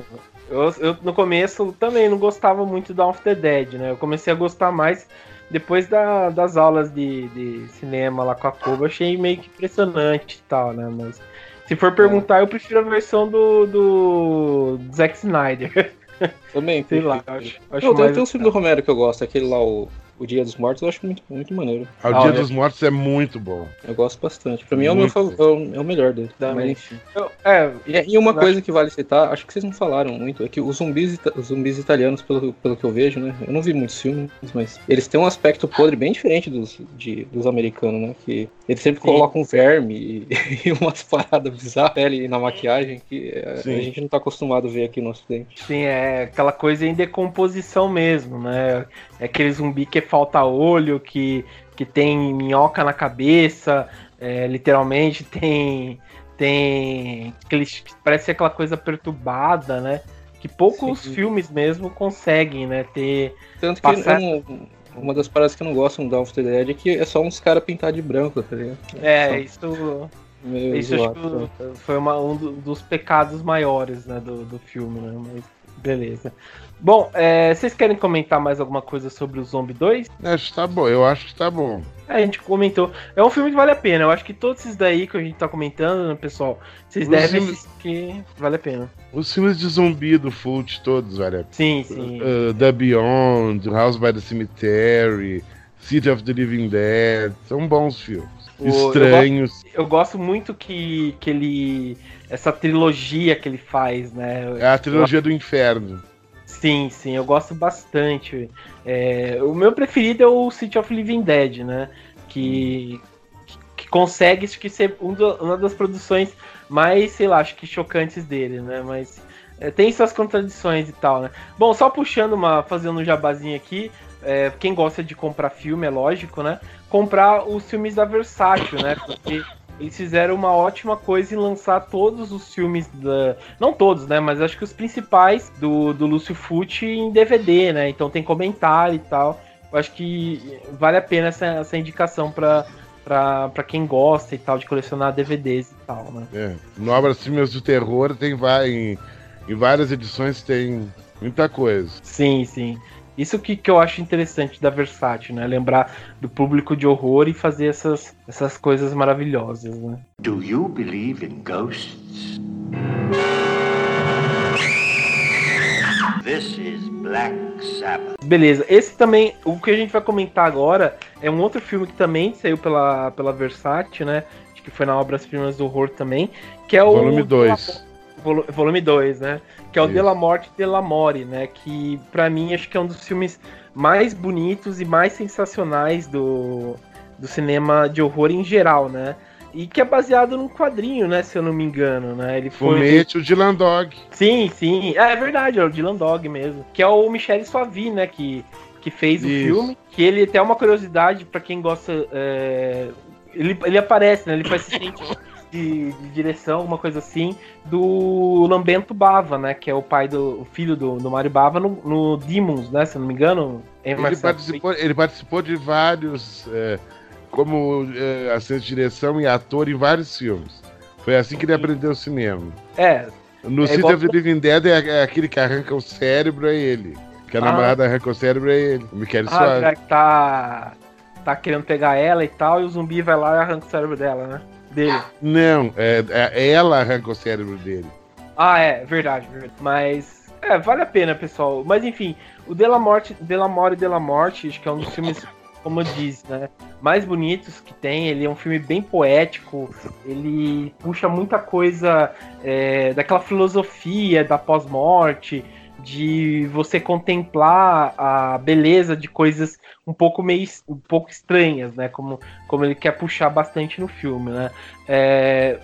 Eu, eu, no começo também não gostava muito do Dawn of the Dead, né? Eu comecei a gostar mais depois da, das aulas de, de cinema lá com a Koba, achei meio que impressionante e tal, né? Mas se for perguntar, eu prefiro a versão do, do Zack Snyder.
Também, sei lá. Acho, acho Não, mais... tem, um filme do Romero que eu gosto, aquele lá, o o Dia dos Mortos eu acho muito, muito maneiro.
Ah, o ah, Dia dos Mortos é muito bom.
Eu gosto bastante. Pra mim é o, meu, é o, é o melhor dele. Mas, enfim. Eu, é, e, e, uma coisa que vale citar, acho que vocês não falaram muito, é que os zumbis, os zumbis italianos, pelo, pelo que eu vejo, né? Eu não vi muitos filmes, mas eles têm um aspecto podre bem diferente dos, de, dos americanos, né? Que eles sempre Sim. colocam verme e, e umas paradas bizarras ali na maquiagem que a, a gente não tá acostumado a ver aqui no ocidente.
Sim, é aquela coisa em decomposição mesmo, né? É aquele zumbi que é falta olho, que, que tem minhoca na cabeça, é, literalmente tem. Tem. Parece aquela coisa perturbada, né? Que poucos Sim. filmes mesmo conseguem, né? Ter.
Tanto passar... que não, uma das paradas que eu não gosto no Dawn of the Dead é que é só uns caras pintados de branco, tá ligado?
É, é isso. isso zoado, acho que né? foi uma, um dos pecados maiores né, do, do filme, né? Mas beleza. Bom, é, vocês querem comentar mais alguma coisa sobre o Zombie 2?
Acho que tá bom, eu acho que tá bom.
É, a gente comentou. É um filme que vale a pena. Eu acho que todos esses daí que a gente tá comentando, né, pessoal, vocês Os devem filmes... que vale a pena.
Os filmes de zumbi do Fult todos vale a pena.
Sim, sim.
Uh, the Beyond, House by the Cemetery, City of the Living Dead, são bons filmes. Estranhos.
Eu gosto, eu gosto, muito que, que ele. Essa trilogia que ele faz, né?
É a trilogia eu... do inferno.
Sim, sim, eu gosto bastante. É, o meu preferido é o City of Living Dead, né? Que, que consegue acho que ser um uma das produções mais, sei lá, acho que chocantes dele, né? Mas é, tem suas contradições e tal, né? Bom, só puxando uma, fazendo um jabazinho aqui, é, quem gosta de comprar filme, é lógico, né? Comprar os filmes da Versátil, né? Porque eles fizeram uma ótima coisa em lançar todos os filmes da. Não todos, né? Mas acho que os principais do, do Lúcio Fucci em DVD, né? Então tem comentário e tal. Eu acho que vale a pena essa, essa indicação para para quem gosta e tal de colecionar DVDs e tal, né?
É. No Obras Filmes do Terror tem vai em, em várias edições tem muita coisa.
Sim, sim. Isso que, que eu acho interessante da Versátil, né? Lembrar do público de horror e fazer essas, essas coisas maravilhosas, né? Do you believe in ghosts? This is Black Sabbath. Beleza, esse também, o que a gente vai comentar agora é um outro filme que também saiu pela, pela Versátil, né? Acho que foi na Obras Primas do Horror também, que é o...
Volume 2
volume 2, né? Que é o Isso. De la Morte de la More, né? Que para mim acho que é um dos filmes mais bonitos e mais sensacionais do, do cinema de horror em geral, né? E que é baseado num quadrinho, né? Se eu não me engano, né? Ele
foi. Fumete, o Dylan Dog.
Sim, sim. É, é verdade, é o Dylan Dog mesmo. Que é o Michel Suavi, né? Que, que fez Isso. o filme. Que ele tem uma curiosidade para quem gosta. É... Ele, ele aparece, né? Ele faz assistente de, de, direção, uma coisa assim, do Lambento Bava, né? Que é o pai do o filho do, do Mario Bava no, no Demons, né? Se não me engano.
Ele participou, ele participou de vários. É, como é, assistente de direção e ator em vários filmes. Foi assim que ele aprendeu o cinema.
É.
No é City of the Living Dead é, é, aquele que arranca o cérebro, é ele. Que a ah. namorada arranca o cérebro, é ele. O Michele ah,
Soares. tá, tá querendo pegar ela e tal, e o zumbi vai lá e arranca o cérebro dela, né? Dele.
Não, é, é, ela arranca o cérebro dele.
Ah, é, verdade, verdade. Mas. É, vale a pena, pessoal. Mas enfim, o Della Morte, Della More e Della Morte, acho que é um dos filmes, como eu disse, né? Mais bonitos que tem. Ele é um filme bem poético. Ele puxa muita coisa é, daquela filosofia da pós-morte de você contemplar a beleza de coisas um pouco meio um pouco estranhas, né? Como, como ele quer puxar bastante no filme, né? É,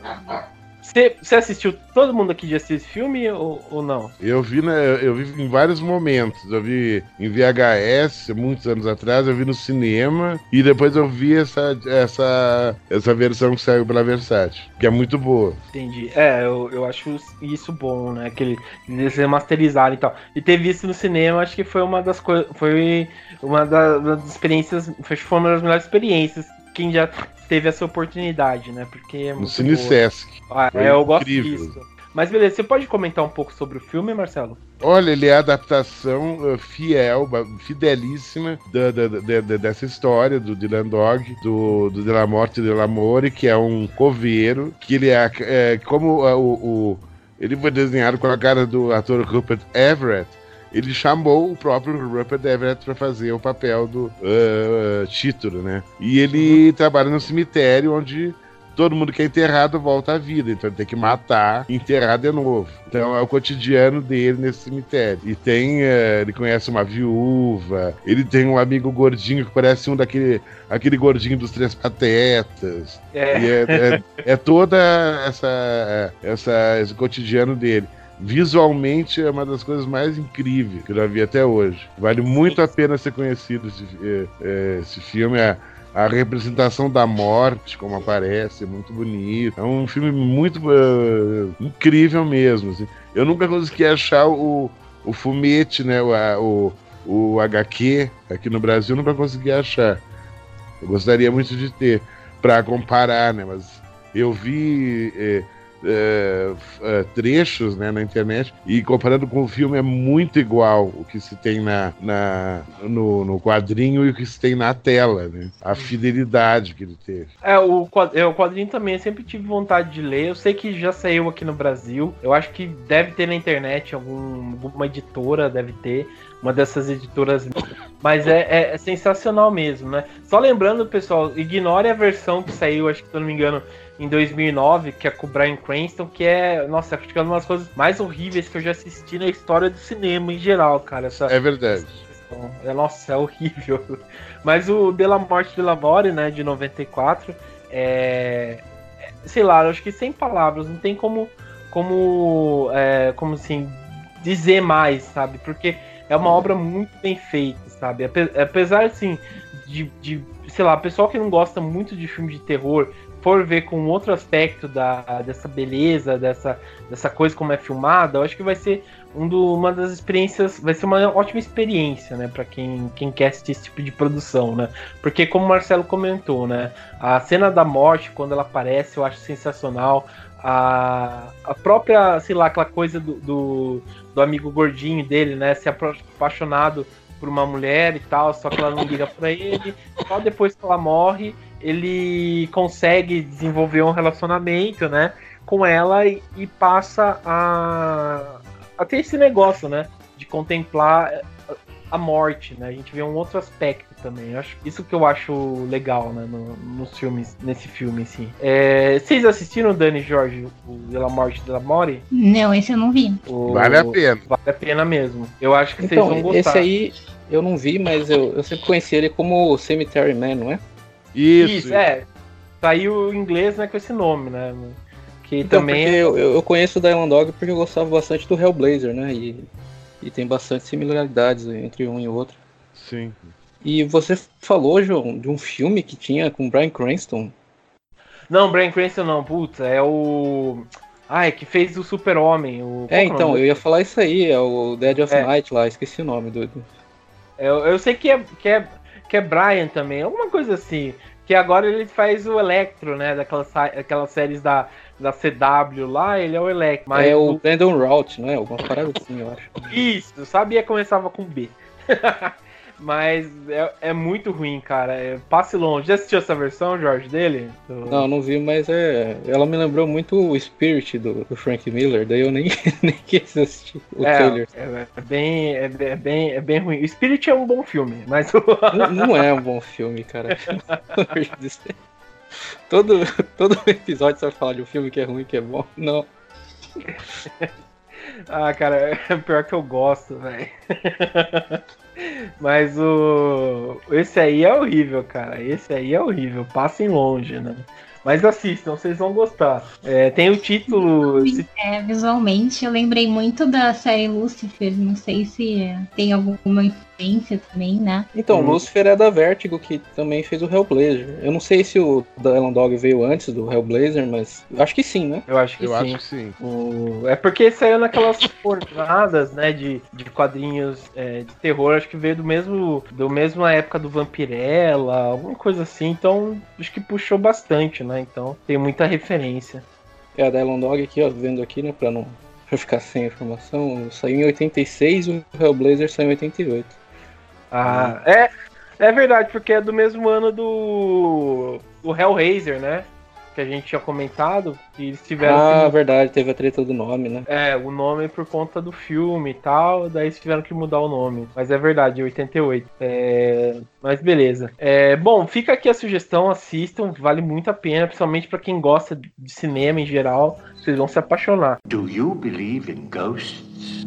você assistiu? Todo mundo aqui já assistiu esse filme ou, ou não?
Eu vi, né, eu vi em vários momentos. Eu vi em VHS, muitos anos atrás, eu vi no cinema e depois eu vi essa, essa, essa versão que saiu pela Versátil, que é muito boa.
Entendi. É, eu, eu acho isso bom, né? Que ele, eles remasterizaram e tal. E ter visto no cinema, acho que foi uma das coisas. Foi uma das, das experiências. Foi uma das melhores experiências quem já teve essa oportunidade, né? Porque é
no Cine Sesc.
Ah, é, eu gosto disso. Mas beleza, você pode comentar um pouco sobre o filme, Marcelo?
Olha, ele é a adaptação uh, fiel, fidelíssima da, da, da, dessa história do Dylan Dog, do, do De La Morte de L'Amore, que é um coveiro, que ele é, é como uh, o, o, ele foi desenhado com a cara do ator Rupert Everett, ele chamou o próprio Rupert Everett para fazer o papel do uh, título, né? E ele uhum. trabalha no cemitério onde todo mundo que é enterrado volta à vida, então ele tem que matar e enterrar de novo. Então é o cotidiano dele nesse cemitério. E tem, uh, ele conhece uma viúva, ele tem um amigo gordinho que parece um daquele aquele gordinho dos três patetas. É. É, é, é toda essa, essa esse cotidiano dele visualmente é uma das coisas mais incríveis que eu já vi até hoje. Vale muito a pena ser conhecido esse, é, esse filme. A, a representação da morte, como aparece, é muito bonito. É um filme muito uh, incrível mesmo. Assim. Eu nunca consegui achar o, o fumete, né, o, o, o HQ aqui no Brasil, nunca consegui achar. Eu gostaria muito de ter para comparar, né? Mas eu vi eh, é, é, trechos né, na internet e comparando com o filme é muito igual o que se tem na, na no, no, quadrinho e o que se tem na tela, né? A fidelidade que ele teve.
É, o, é, o quadrinho também eu sempre tive vontade de ler. Eu sei que já saiu aqui no Brasil. Eu acho que deve ter na internet, algum, alguma editora deve ter uma dessas editoras. Mas é, é, é, sensacional mesmo, né? Só lembrando, pessoal, ignore a versão que saiu, acho que se eu não me engano, em 2009, que é com o Brian Cranston, que é, nossa, acho que é uma das coisas mais horríveis que eu já assisti na história do cinema em geral, cara. Essa,
é verdade.
é, nossa, é horrível. Mas o De La Morte de La More, né, de 94, é, é. Sei lá, eu acho que sem palavras, não tem como. Como. É, como assim. Dizer mais, sabe? Porque é uma obra muito bem feita, sabe? Apesar, assim, de, de sei lá, pessoal que não gosta muito de filme de terror for ver com outro aspecto da, dessa beleza, dessa, dessa coisa como é filmada, eu acho que vai ser um do, uma das experiências, vai ser uma ótima experiência, né, para quem, quem quer assistir esse tipo de produção, né? Porque como o Marcelo comentou, né, a cena da morte quando ela aparece, eu acho sensacional. A, a própria, sei lá, aquela coisa do, do, do amigo gordinho dele, né, se apaixonado por uma mulher e tal, só que ela não liga para ele. Só depois que ela morre, ele consegue desenvolver um relacionamento, né, com ela e, e passa a, a ter esse negócio, né, de contemplar a morte, né? A gente vê um outro aspecto também. Eu acho isso que eu acho legal, né? No, nos filmes, nesse filme, assim. É, vocês assistiram Dani Jorge, o La Morte da Mori?
Não, esse eu não vi.
O, vale a pena.
Vale a pena mesmo. Eu acho que
então,
vocês vão gostar.
Esse aí eu não vi, mas eu, eu sempre conheci ele como Cemetery Man, não é?
Isso, Isso é. Saiu em inglês né, com esse nome, né? Que então, também.
É... Eu, eu conheço o Dylan Dog porque eu gostava bastante do Hellblazer, né? E, e tem bastante similaridades entre um e outro.
Sim.
E você falou, João, de um filme que tinha com Brian Cranston.
Não, Brian Cranston não, puta, é o. Ah, é que fez o Super-Homem. O...
É, então, eu ia falar isso aí, é o Dead of é. Night lá, esqueci o nome do.
Eu, eu sei que é, que é que é Brian também, alguma coisa assim. Que agora ele faz o Electro, né? Daquelas, aquelas séries da, da CW lá, ele é o Electro.
Mas é o, Brandon Rout, não é? Alguma parada assim, eu acho.
Isso, sabia que começava com B. Mas é, é muito ruim, cara. É, passe longe. Já assistiu essa versão, Jorge, dele?
Do... Não, não vi, mas é. Ela me lembrou muito o Spirit do, do Frank Miller, daí eu nem, nem quis assistir o
é,
trailer.
É, é, bem, é, é, bem, é bem ruim. O Spirit é um bom filme, mas.
não, não é um bom filme, cara. todo, todo episódio você vai falar de um filme que é ruim, que é bom. Não.
ah, cara, é pior que eu gosto, velho. Mas o. Esse aí é horrível, cara. Esse aí é horrível. Passem longe, né? Mas assistam, vocês vão gostar. É, tem o título.
É, visualmente, eu lembrei muito da série Lucifer. Não sei se tem alguma também, né?
Então, hum. Lucifer é da Vertigo, que também fez o Hellblazer. Eu não sei se o Dylan Dog veio antes do Hellblazer, mas acho que sim, né?
Eu acho que
eu
sim.
Acho que sim.
O... É porque saiu naquelas jornadas, né, de, de quadrinhos é, de terror. Acho que veio do mesmo, do mesma época do Vampirella, alguma coisa assim. Então, acho que puxou bastante, né? Então, tem muita referência.
É a Dylan Dog aqui, ó, vendo aqui, né, pra não pra ficar sem informação, saiu em 86 e o Hellblazer saiu em 88.
Ah, é, é verdade, porque é do mesmo ano do, do Hellraiser, né? que a gente tinha comentado, que eles tiveram.
Ah,
que...
verdade, teve a treta do nome, né?
É, o nome por conta do filme e tal, daí eles tiveram que mudar o nome. Mas é verdade, 88. É... Mas beleza. É, bom, fica aqui a sugestão, assistam, vale muito a pena, principalmente para quem gosta de cinema em geral, vocês vão se apaixonar. Do you believe in ghosts?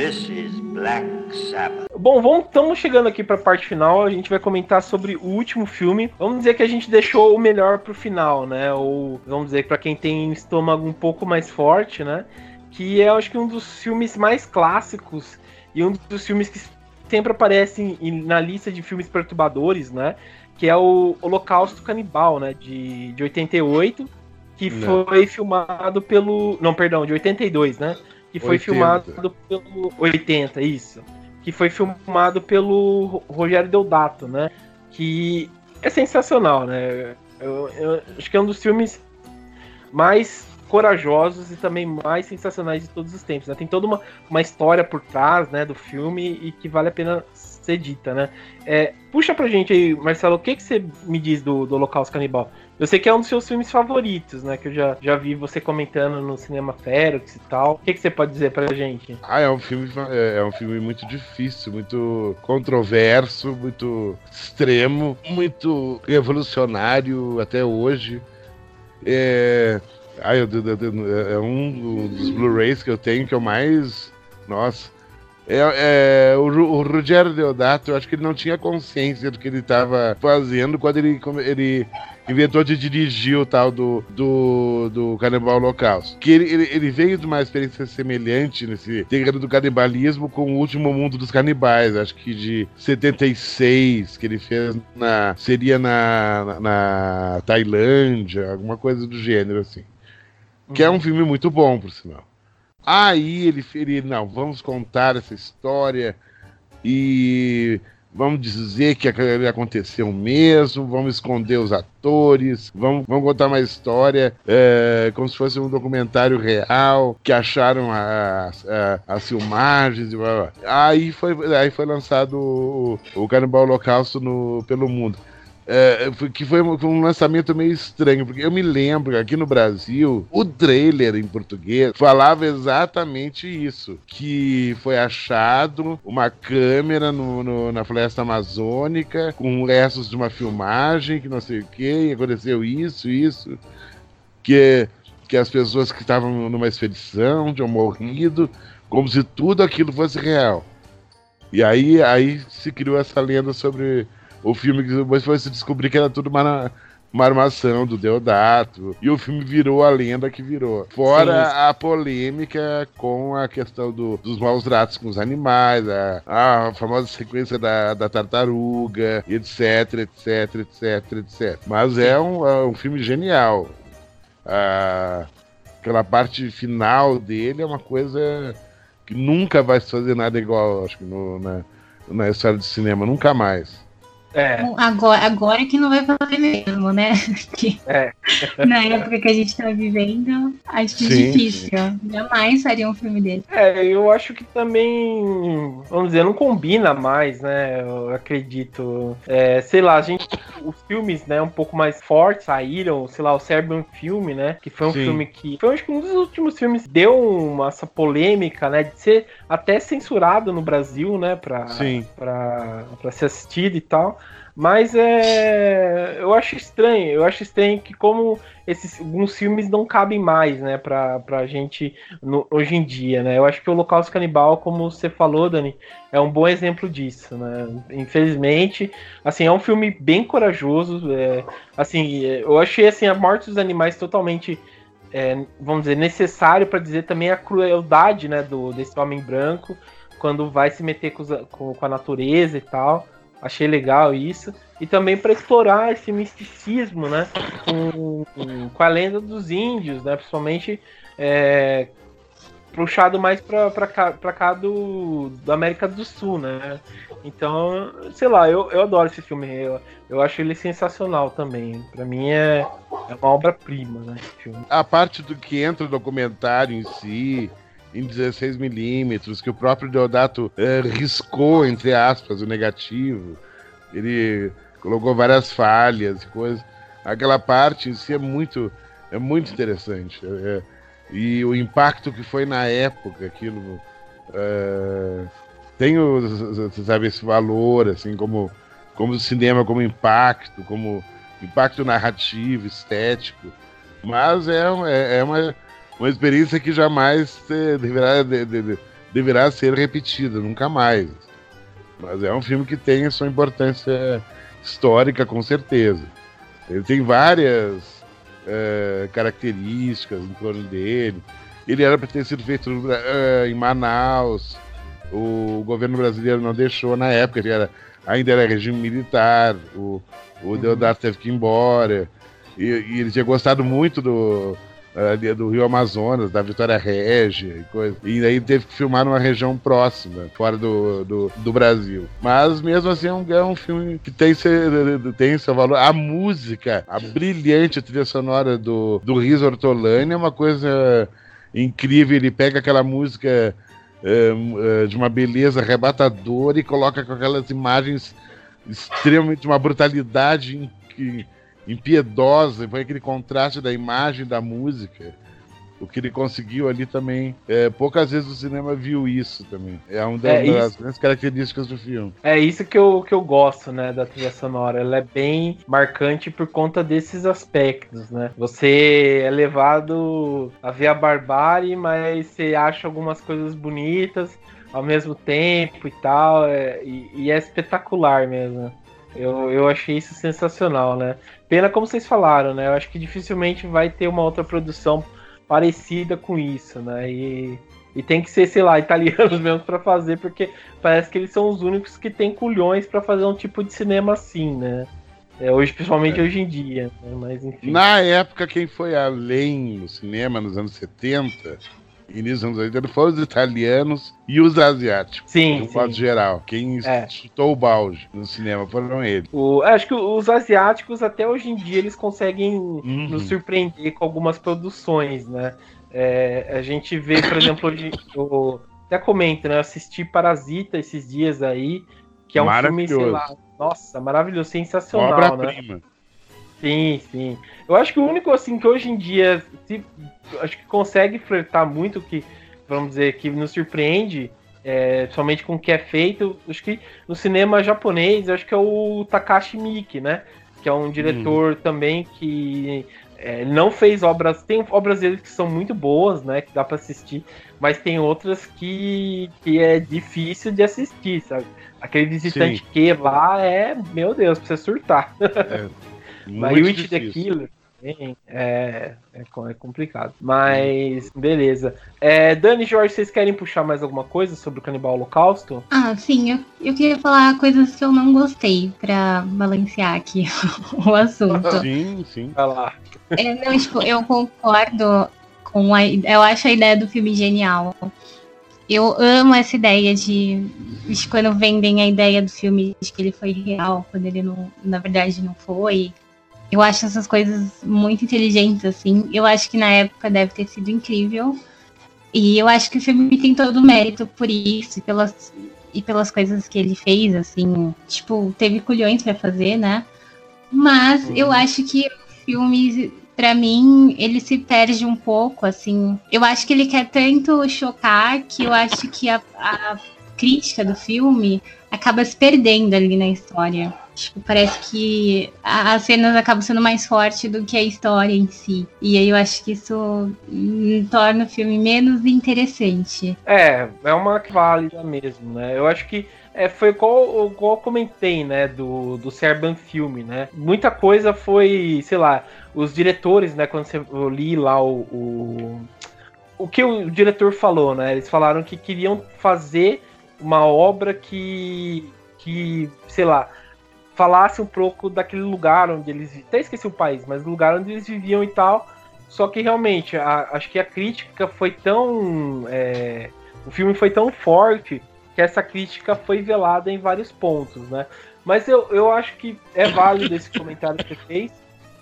This is Black Sabbath. Bom, vamos, estamos chegando aqui para a parte final. A gente vai comentar sobre o último filme. Vamos dizer que a gente deixou o melhor pro final, né? Ou vamos dizer para quem tem estômago um pouco mais forte, né? Que é, acho que um dos filmes mais clássicos e um dos filmes que sempre aparecem na lista de filmes perturbadores, né? Que é o Holocausto Canibal, né? De, de 88, que Não. foi filmado pelo. Não, perdão, de 82, né? Que foi 80. filmado pelo. 80, isso. Que foi filmado pelo Rogério Deodato, né? Que é sensacional, né? Eu, eu acho que é um dos filmes mais corajosos e também mais sensacionais de todos os tempos. Né? Tem toda uma, uma história por trás né, do filme e que vale a pena ser dita, né? É, puxa pra gente aí, Marcelo, o que, que você me diz do, do Holocausto Canibal? Eu sei que é um dos seus filmes favoritos, né? Que eu já, já vi você comentando no Cinema Ferox e tal. O que, que você pode dizer pra gente?
Ah, é um filme, é, é um filme muito difícil, muito controverso, muito extremo, muito revolucionário até hoje. É, ah, eu, eu, eu, é um dos Blu-rays que eu tenho que eu mais. Nossa. É, é, o, o Rogério Deodato, eu acho que ele não tinha consciência do que ele estava fazendo quando ele, ele inventou de dirigir o tal do, do, do Canibal Holocausto. Que ele, ele, ele, veio de uma experiência semelhante nesse terreno do canibalismo com o Último Mundo dos Canibais, acho que de 76, que ele fez na. seria na, na, na Tailândia, alguma coisa do gênero assim. Que é um filme muito bom, por sinal. Aí ele, ele, não, vamos contar essa história e vamos dizer que aconteceu mesmo, vamos esconder os atores, vamos, vamos contar uma história é, como se fosse um documentário real, que acharam as, as filmagens e blá, blá. Aí foi, aí foi lançado o, o Canibal Holocausto no, pelo mundo. É, que foi um, lançamento meio estranho, porque eu me lembro aqui no Brasil, o trailer em português falava exatamente isso: que foi achado uma câmera no, no, na floresta amazônica com restos de uma filmagem, que não sei o que, aconteceu isso, isso, que, que as pessoas que estavam numa expedição tinham morrido, como se tudo aquilo fosse real. E aí, aí se criou essa lenda sobre o filme que depois foi se descobrir que era tudo uma, uma armação do Deodato. E o filme virou a lenda que virou. Fora Sim. a polêmica com a questão do, dos maus tratos com os animais, a, a famosa sequência da, da tartaruga, etc, etc, etc, etc. Mas é um, é um filme genial. Ah, aquela parte final dele é uma coisa que nunca vai se fazer nada igual, acho que, no, na, na história do cinema, nunca mais.
É. Agora, agora que não vai fazer mesmo, né? Que é. Na época que a gente tá vivendo, acho que é sim, difícil. Sim. Jamais faria um filme dele.
É, eu acho que também, vamos dizer, não combina mais, né? Eu acredito. É, sei lá, a gente. Os filmes, né, um pouco mais fortes saíram, sei lá, o Serbian Filme, né? Que foi um sim. filme que. Foi acho que um dos últimos filmes deu uma, essa polêmica, né? De ser até censurado no Brasil, né? Pra, Sim. pra, pra ser assistido e tal. Mas é, eu acho estranho, eu acho estranho que como esses alguns filmes não cabem mais, né, pra, pra gente no, hoje em dia, né? Eu acho que o Holocausto Canibal, como você falou, Dani, é um bom exemplo disso, né? Infelizmente, assim, é um filme bem corajoso, é, assim, eu achei assim a morte dos animais totalmente é, vamos dizer, necessário para dizer também a crueldade, né, do desse homem branco quando vai se meter com, com, com a natureza e tal. Achei legal isso. E também para explorar esse misticismo, né? Com, com, a lenda dos índios, né? Principalmente é, puxado mais para cá, pra cá do, da América do Sul, né? Então, sei lá, eu, eu adoro esse filme. Eu, eu acho ele sensacional também. Para mim é, é uma obra-prima, né?
A parte do que entra no documentário em si, em 16mm, que o próprio Deodato é, riscou, entre aspas, o negativo. Ele colocou várias falhas e coisas. Aquela parte em si é muito, é muito interessante. É, e o impacto que foi na época, aquilo. É, tem o, sabe, esse valor, assim, como, como cinema, como impacto, como impacto narrativo, estético. Mas é, é, é uma, uma experiência que jamais deverá, de, de, deverá ser repetida, nunca mais. Mas é um filme que tem a sua importância histórica, com certeza. Ele tem várias é, características em torno dele. Ele era para ter sido feito uh, em Manaus. O governo brasileiro não deixou na época, era, ainda era regime militar. O, o uhum. Deodato teve que ir embora. E, e ele tinha gostado muito do, ali do Rio Amazonas, da Vitória Régia e coisa. E aí teve que filmar numa região próxima, fora do, do, do Brasil. Mas mesmo assim é um, é um filme que tem seu, tem seu valor. A música, a brilhante trilha sonora do, do Riz Ortolani é uma coisa incrível. Ele pega aquela música é, é, de uma beleza arrebatadora e coloca com aquelas imagens extremamente uma brutalidade incrível impiedosa, foi aquele contraste da imagem da música. O que ele conseguiu ali também. É, poucas vezes o cinema viu isso também. É uma das, é das grandes características do filme.
É isso que eu, que eu gosto, né, da trilha sonora. Ela é bem marcante por conta desses aspectos, né? Você é levado a ver a barbárie, mas você acha algumas coisas bonitas ao mesmo tempo e tal. É, e, e é espetacular mesmo. Eu, eu achei isso sensacional, né? Pena como vocês falaram, né? Eu acho que dificilmente vai ter uma outra produção parecida com isso, né? E, e tem que ser, sei lá, italianos mesmo para fazer, porque parece que eles são os únicos que têm culhões para fazer um tipo de cinema assim, né? É, hoje, principalmente é. hoje em dia, né? mas enfim.
Na época, quem foi além no cinema, nos anos 70, início dos anos 80 foram os italianos e os asiáticos.
Sim.
De modo geral. Quem é. chutou o balde no cinema foram eles.
O, acho que os asiáticos, até hoje em dia, eles conseguem uhum. nos surpreender com algumas produções, né? É, a gente vê, por exemplo, hoje, o, até comenta, né? Eu assisti Parasita esses dias aí, que é um filme, sei lá, nossa, maravilhoso, sensacional, né? Sim, sim. Eu acho que o único assim que hoje em dia se, acho que consegue flertar muito que vamos dizer que nos surpreende é, somente com o que é feito. Acho que no cinema japonês, acho que é o Takashi Miike, né? Que é um diretor hum. também que é, não fez obras. Tem obras dele que são muito boas, né? Que dá para assistir, mas tem outras que, que é difícil de assistir, sabe? Aquele visitante Sim. que lá é, meu Deus, pra você surtar. É. Mas o It the Killer é, é, é, complicado. Mas, beleza. É, Dani e Jorge, vocês querem puxar mais alguma coisa sobre o Canibal Holocausto?
Ah, sim. Eu, eu queria falar coisas que eu não gostei pra balancear aqui o assunto.
Sim, sim.
Vai lá.
É, não, tipo, eu concordo com a. Eu acho a ideia do filme genial. Eu amo essa ideia de, de quando vendem a ideia do filme de que ele foi real, quando ele não, na verdade não foi. Eu acho essas coisas muito inteligentes, assim. Eu acho que na época deve ter sido incrível. E eu acho que o filme tem todo o mérito por isso e pelas, e pelas coisas que ele fez, assim. Tipo, teve culhões para fazer, né? Mas uhum. eu acho que o filme, para mim, ele se perde um pouco, assim. Eu acho que ele quer tanto chocar que eu acho que a, a crítica do filme acaba se perdendo ali na história. Tipo, parece que as cenas acabam sendo mais fortes do que a história em si. E aí eu acho que isso torna o filme menos interessante.
É, é uma válida mesmo, né? Eu acho que é, foi igual, igual eu comentei, né, do, do Serban filme, né? Muita coisa foi, sei lá, os diretores, né, quando eu li lá o, o, o que o diretor falou, né? Eles falaram que queriam fazer uma obra que, que sei lá, falasse um pouco daquele lugar onde eles. Até esqueci o país, mas do lugar onde eles viviam e tal. Só que realmente, a, acho que a crítica foi tão. É, o filme foi tão forte que essa crítica foi velada em vários pontos, né? Mas eu, eu acho que é válido esse comentário que você fez.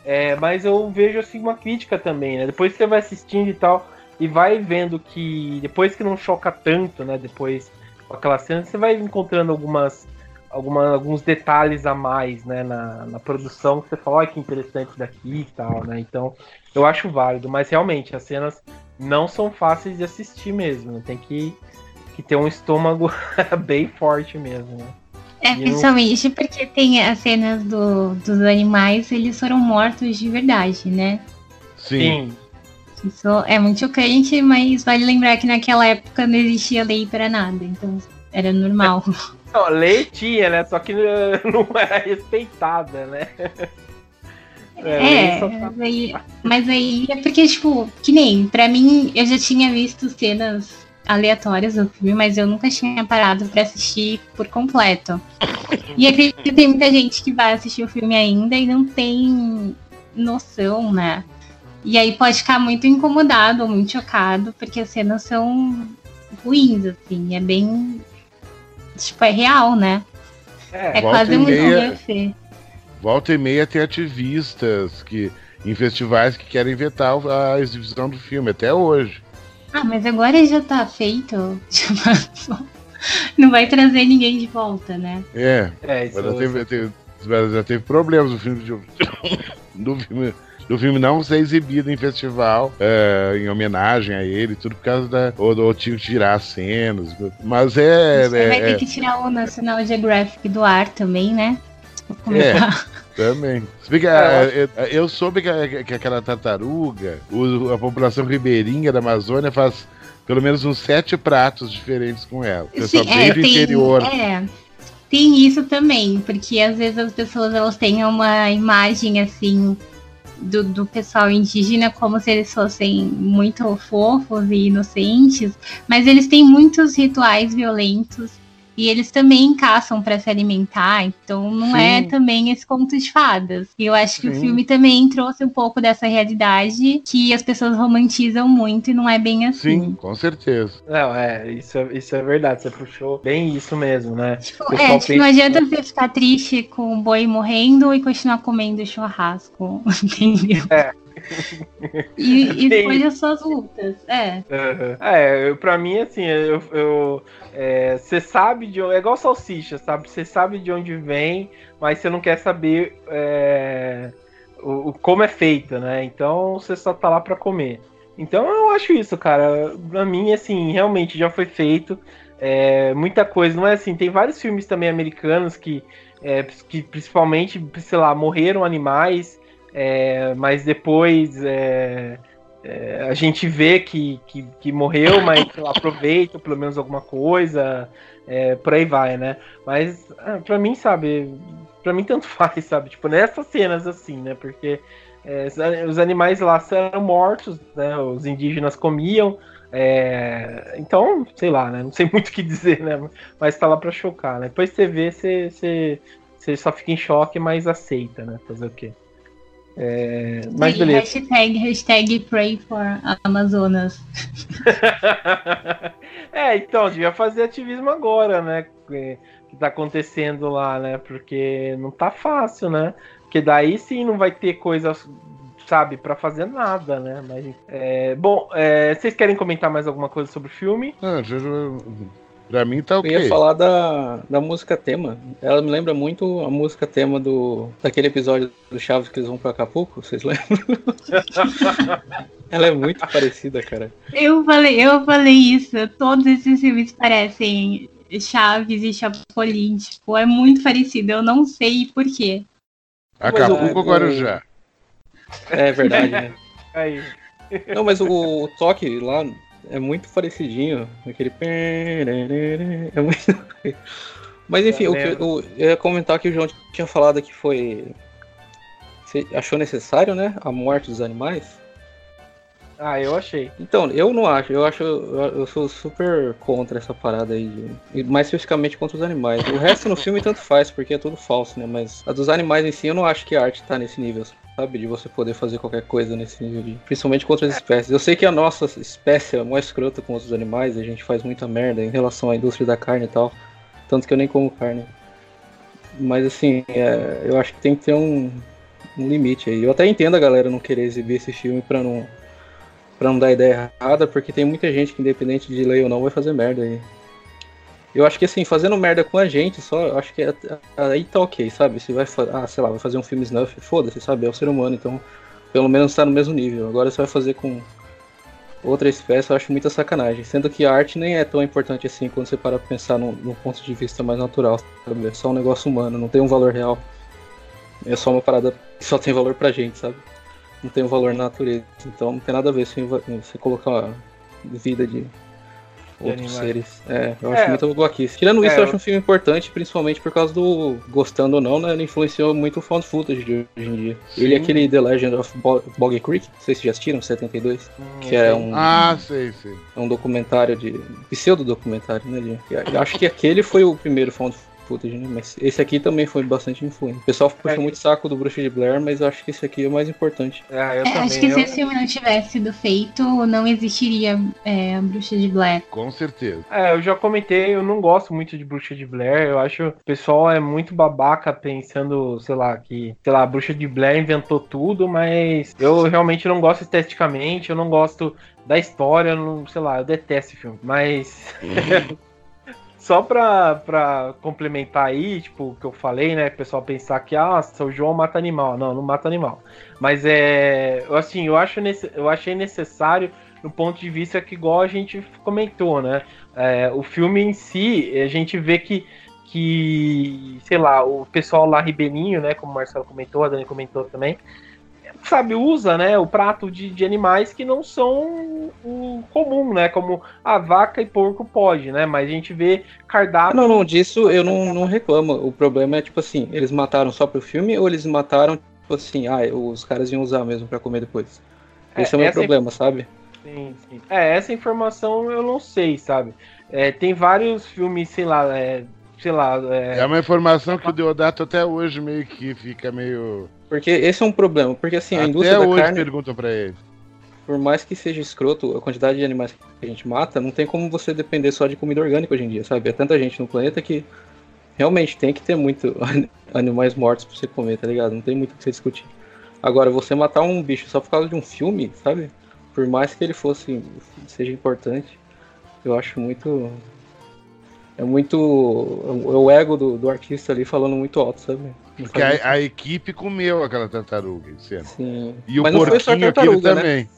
É, mas eu vejo assim uma crítica também, né? Depois que você vai assistindo e tal, e vai vendo que depois que não choca tanto, né? Depois com aquela cena, você vai encontrando algumas alguma, alguns detalhes a mais, né, na, na produção que você fala, olha que interessante daqui e tal, né? Então, eu acho válido, mas realmente as cenas não são fáceis de assistir mesmo, né? tem que, que ter um estômago bem forte mesmo, né?
É, principalmente porque tem as cenas do, dos animais, eles foram mortos de verdade, né?
Sim.
Isso é muito chocante, mas vale lembrar que naquela época não existia lei para nada, então era normal.
Não, lei tinha, né? Só que não era respeitada, né?
É, é mas, aí, mas aí é porque, tipo, que nem, pra mim, eu já tinha visto cenas aleatórias do filme, mas eu nunca tinha parado para assistir por completo. E acredito que tem muita gente que vai assistir o filme ainda e não tem noção, né? E aí pode ficar muito incomodado ou muito chocado, porque as cenas são ruins, assim, é bem tipo, é real, né? É, é quase um
meia, Volta e meia tem ativistas que em festivais que querem vetar a exibição do filme, até hoje.
Ah, mas agora já tá feito. Não vai trazer ninguém de volta, né?
É. é isso mas já teve, teve, já teve problemas no filme de, do filme do filme não ser exibido em festival é, em homenagem a ele, tudo por causa da. Ou, ou tinha que tirar cenas. Mas é.
Você é, vai ter é, que tirar o National Geographic do ar também, né?
É, também. É, eu soube que, que aquela tartaruga, a população ribeirinha da Amazônia faz pelo menos uns sete pratos diferentes com ela. Pessoal Sim, bem é, do tem, interior.
É, tem isso também, porque às vezes as pessoas elas têm uma imagem assim do, do pessoal indígena como se eles fossem muito fofos e inocentes, mas eles têm muitos rituais violentos e eles também caçam para se alimentar, então não é Sim. é também esse conto de fadas. E eu acho que Sim. o filme também trouxe um pouco dessa realidade que as pessoas romantizam muito e não é bem assim.
Sim, com certeza.
Não, é, isso é, isso é verdade, você puxou bem isso mesmo, né?
Tipo, é, tipo, não adianta você ficar triste com o boi morrendo e continuar comendo churrasco, entendeu? É. E, e depois as suas lutas, é.
Uhum. É, pra mim, assim, eu, eu você é, sabe de onde. É igual salsicha, sabe? Você sabe de onde vem, mas você não quer saber é, o, como é feita, né? Então você só tá lá para comer. Então eu acho isso, cara. Pra mim, assim, realmente já foi feito. É, muita coisa. Não é assim, tem vários filmes também americanos que, é, que principalmente, sei lá, morreram animais, é, mas depois é, é, a gente vê que, que, que morreu, mas aproveita pelo menos alguma coisa, é, por aí vai, né? Mas ah, pra mim, sabe, pra mim tanto faz, sabe? Tipo, nessas cenas assim, né? Porque é, os animais lá eram mortos, né? Os indígenas comiam. É, então, sei lá, né? Não sei muito o que dizer, né? Mas tá lá pra chocar, né? Depois você vê, você, você, você só fica em choque, mas aceita, né? Fazer o quê? É, mas Sim, beleza.
Hashtag, hashtag pray for Amazonas.
é, então, devia fazer ativismo agora, né? Que, que tá acontecendo lá, né? Porque não tá fácil, né? Porque daí sim não vai ter coisa, sabe, para fazer nada, né? Mas, é, bom, é, vocês querem comentar mais alguma coisa sobre o filme?
Ah, já, Pra mim tá ok.
Eu ia falar da, da música tema. Ela me lembra muito a música tema do daquele episódio do Chaves que eles vão pra Acapulco, vocês lembram? Ela é muito parecida, cara.
Eu falei, eu falei isso. Todos esses filmes parecem Chaves e Chapolin. Tipo, é muito parecido. Eu não sei por quê.
Acapulco agora já.
É verdade, né? Aí. Não, mas o, o toque lá é muito parecidinho. Aquele. É muito. Mas enfim, o que eu, eu ia comentar que o João tinha falado que foi. Você achou necessário, né? A morte dos animais?
Ah, eu achei.
Então, eu não acho. Eu acho. Eu sou super contra essa parada aí. De, mais especificamente contra os animais. O resto no filme tanto faz, porque é tudo falso, né? Mas a dos animais em si, eu não acho que a arte tá nesse nível sabe? De você poder fazer qualquer coisa nesse nível de. Principalmente com outras espécies. Eu sei que a nossa espécie é mais escrota com outros animais, a gente faz muita merda em relação à indústria da carne e tal. Tanto que eu nem como carne. Mas assim, é, eu acho que tem que ter um, um limite aí. Eu até entendo a galera não querer exibir esse filme pra não. Pra não dar ideia errada, porque tem muita gente que, independente de lei ou não, vai fazer merda aí. Eu acho que assim, fazendo merda com a gente, só acho que é, aí tá ok, sabe? Se vai, ah, sei lá, vai fazer um filme snuff, foda-se, sabe? É o ser humano, então pelo menos tá no mesmo nível. Agora você vai fazer com outra espécie, eu acho muita sacanagem. Sendo que a arte nem é tão importante assim quando você para pra pensar no, no ponto de vista mais natural, sabe? É só um negócio humano, não tem um valor real. É só uma parada que só tem valor pra gente, sabe? Não tem um valor na natureza. Então não tem nada a ver se você colocar vida de outros seres. É, eu acho é. muito bloquice. Tirando isso, é, eu acho um filme importante, principalmente por causa do. Gostando ou não, né? Ele influenciou muito o found footage de hoje em dia. Sim. Ele é aquele The Legend of Boggy Creek, não sei se já assistiram, 72. Hum, que é um.
Ah, sei, sei.
É um documentário de. pseudo-documentário, né? De, acho que aquele foi o primeiro found footage, né? Mas esse aqui também foi bastante influente. O pessoal puxou é. muito saco do Bruxa de Blair, mas eu acho que esse aqui é o mais importante.
É, é, acho que eu... se esse filme não tivesse sido feito, não existiria é, a Bruxa de Blair.
Com certeza.
É, eu já comentei, eu não gosto muito de Bruxa de Blair. Eu acho que o pessoal é muito babaca pensando, sei lá, que, sei lá, a Bruxa de Blair inventou tudo, mas eu realmente não gosto esteticamente, eu não gosto da história, não, sei lá, eu detesto esse filme. Mas. Só pra, pra complementar aí, tipo, o que eu falei, né? O pessoal pensar que, ah, o João mata animal. Não, não mata animal. Mas é. Assim, eu, acho eu achei necessário no ponto de vista que, igual a gente comentou, né? É, o filme em si, a gente vê que, que, sei lá, o pessoal lá ribeirinho, né? Como o Marcelo comentou, a Dani comentou também, sabe, usa, né, o prato de, de animais que não são o comum, né, como a vaca e porco pode, né, mas a gente vê cardápio...
Não, não, disso eu não, não reclamo, o problema é, tipo assim, eles mataram só pro filme ou eles mataram, tipo assim, ah, os caras iam usar mesmo para comer depois? Esse é, é o meu problema, inf... sabe?
Sim, sim. É, essa informação eu não sei, sabe? É, tem vários filmes, sei lá, é, sei lá...
É, é uma informação que o Deodato até hoje meio que fica meio
porque esse é um problema, porque assim,
Até
a indústria
hoje
da carne...
pergunta pra ele.
Por mais que seja escroto a quantidade de animais que a gente mata, não tem como você depender só de comida orgânica hoje em dia, sabe? É tanta gente no planeta que realmente tem que ter muito animais mortos pra você comer, tá ligado? Não tem muito o que você discutir. Agora, você matar um bicho só por causa de um filme, sabe? Por mais que ele fosse seja importante, eu acho muito é muito. É o ego do, do artista ali falando muito alto, sabe?
Porque a, a, equipe comeu aquela tartaruga
Sim.
E Mas o porquinho aquele né? também.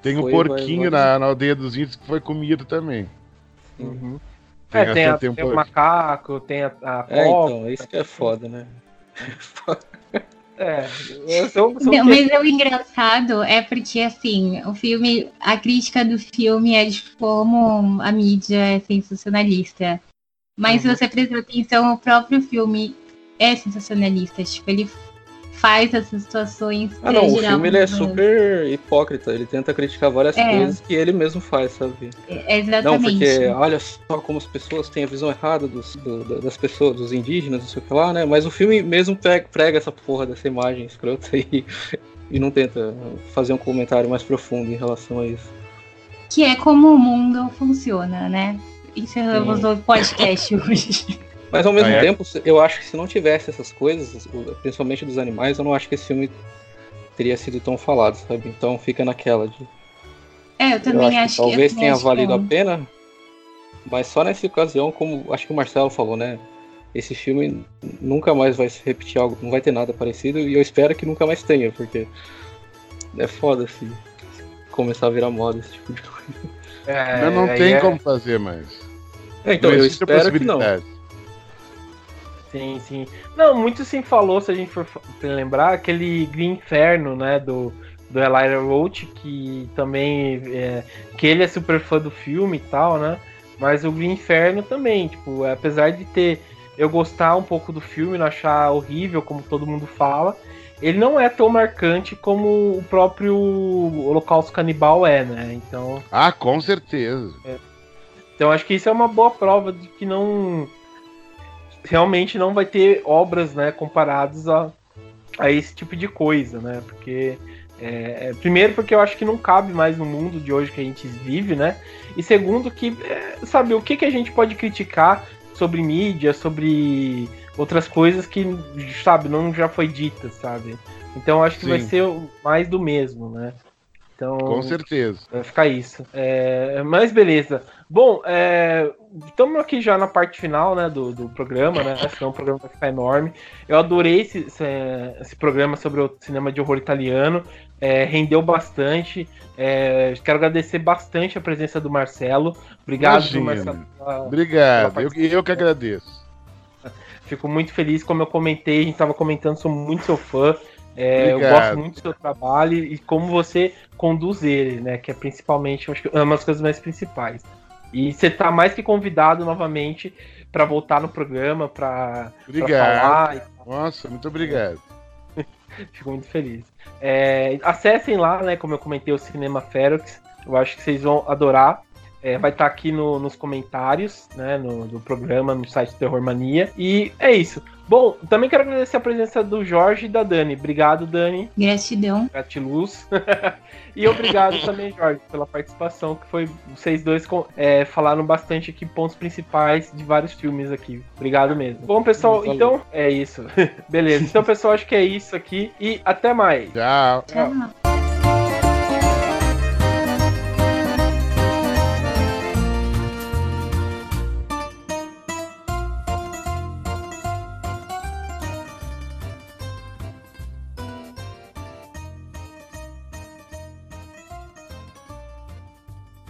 Tem um porquinho vai, vai. Na, na aldeia dos índios que foi comido também.
Uhum. Tem, é, tem, a, tem, o macaco, tem a, a
É, então, isso que é foda, né?
É, sou, sou Não, mas o engraçado é porque, assim, o filme, a crítica do filme é de como a mídia é sensacionalista. Mas uhum. se você prestar atenção, o próprio filme é sensacionalista. Tipo, ele faz essas situações.
Ah, não, o filme ele é super hipócrita. Ele tenta criticar várias é. coisas que ele mesmo faz, sabe?
É, exatamente.
Não, porque olha só como as pessoas têm a visão errada dos, do, das pessoas, dos indígenas, não sei o que lá, né? Mas o filme mesmo prega, essa porra dessa imagem escrota e, e não tenta fazer um comentário mais profundo em relação a isso.
Que é como o mundo funciona, né? Encerramos o podcast hoje.
Mas ao mesmo ah, é? tempo, eu acho que se não tivesse essas coisas, principalmente dos animais, eu não acho que esse filme teria sido tão falado, sabe? Então fica naquela de.
É, eu também eu acho, acho, que.
Talvez tenha valido a pena, mas só nessa ocasião, como acho que o Marcelo falou, né? Esse filme nunca mais vai se repetir algo, não vai ter nada parecido, e eu espero que nunca mais tenha, porque é foda se começar a virar moda esse tipo de coisa.
É, Mas não tem é... como fazer mais.
É, então, eu espero que não.
Sim, sim. Não, muito se falou, se a gente for lembrar, aquele Green Inferno, né, do, do Elijah Roach, que também, é, que ele é super fã do filme e tal, né, mas o Green Inferno também, tipo, apesar de ter, eu gostar um pouco do filme, não achar horrível, como todo mundo fala, ele não é tão marcante como o próprio Holocausto Canibal é, né, então...
Ah, com certeza.
É. Então acho que isso é uma boa prova de que não realmente não vai ter obras, né, comparadas a, a esse tipo de coisa, né? Porque é, é, primeiro porque eu acho que não cabe mais no mundo de hoje que a gente vive, né? E segundo que é, sabe o que, que a gente pode criticar sobre mídia, sobre outras coisas que sabe não já foi dita, sabe? Então acho que Sim. vai ser mais do mesmo, né?
Então, Com certeza.
Vai ficar isso. É, mas beleza. Bom, estamos é, aqui já na parte final né, do, do programa, né? Senão o programa vai ficar enorme. Eu adorei esse, esse, esse programa sobre o cinema de horror italiano. É, rendeu bastante. É, quero agradecer bastante a presença do Marcelo. Obrigado.
Marcelo. Pela, Obrigado, pela eu, eu que agradeço.
Fico muito feliz, como eu comentei, a gente estava comentando, sou muito seu fã. É, eu gosto muito do seu trabalho e como você conduz ele, né? Que é principalmente acho que é uma das coisas mais principais. E você tá mais que convidado novamente para voltar no programa, para
falar. Nossa, muito obrigado.
Fico muito feliz. É, acessem lá, né? Como eu comentei, o Cinema Ferox. Eu acho que vocês vão adorar. É, vai estar tá aqui no, nos comentários, né, no, do programa, no site Terror Mania. E é isso. Bom, também quero agradecer a presença do Jorge e da Dani. Obrigado, Dani.
Gratidão.
Gratiluz. e obrigado também, Jorge, pela participação, que foi. Vocês dois é, falaram bastante aqui pontos principais de vários filmes aqui. Obrigado mesmo. Bom, pessoal, então é isso. Beleza. Então, pessoal, acho que é isso aqui. E até mais.
Tchau. Tchau.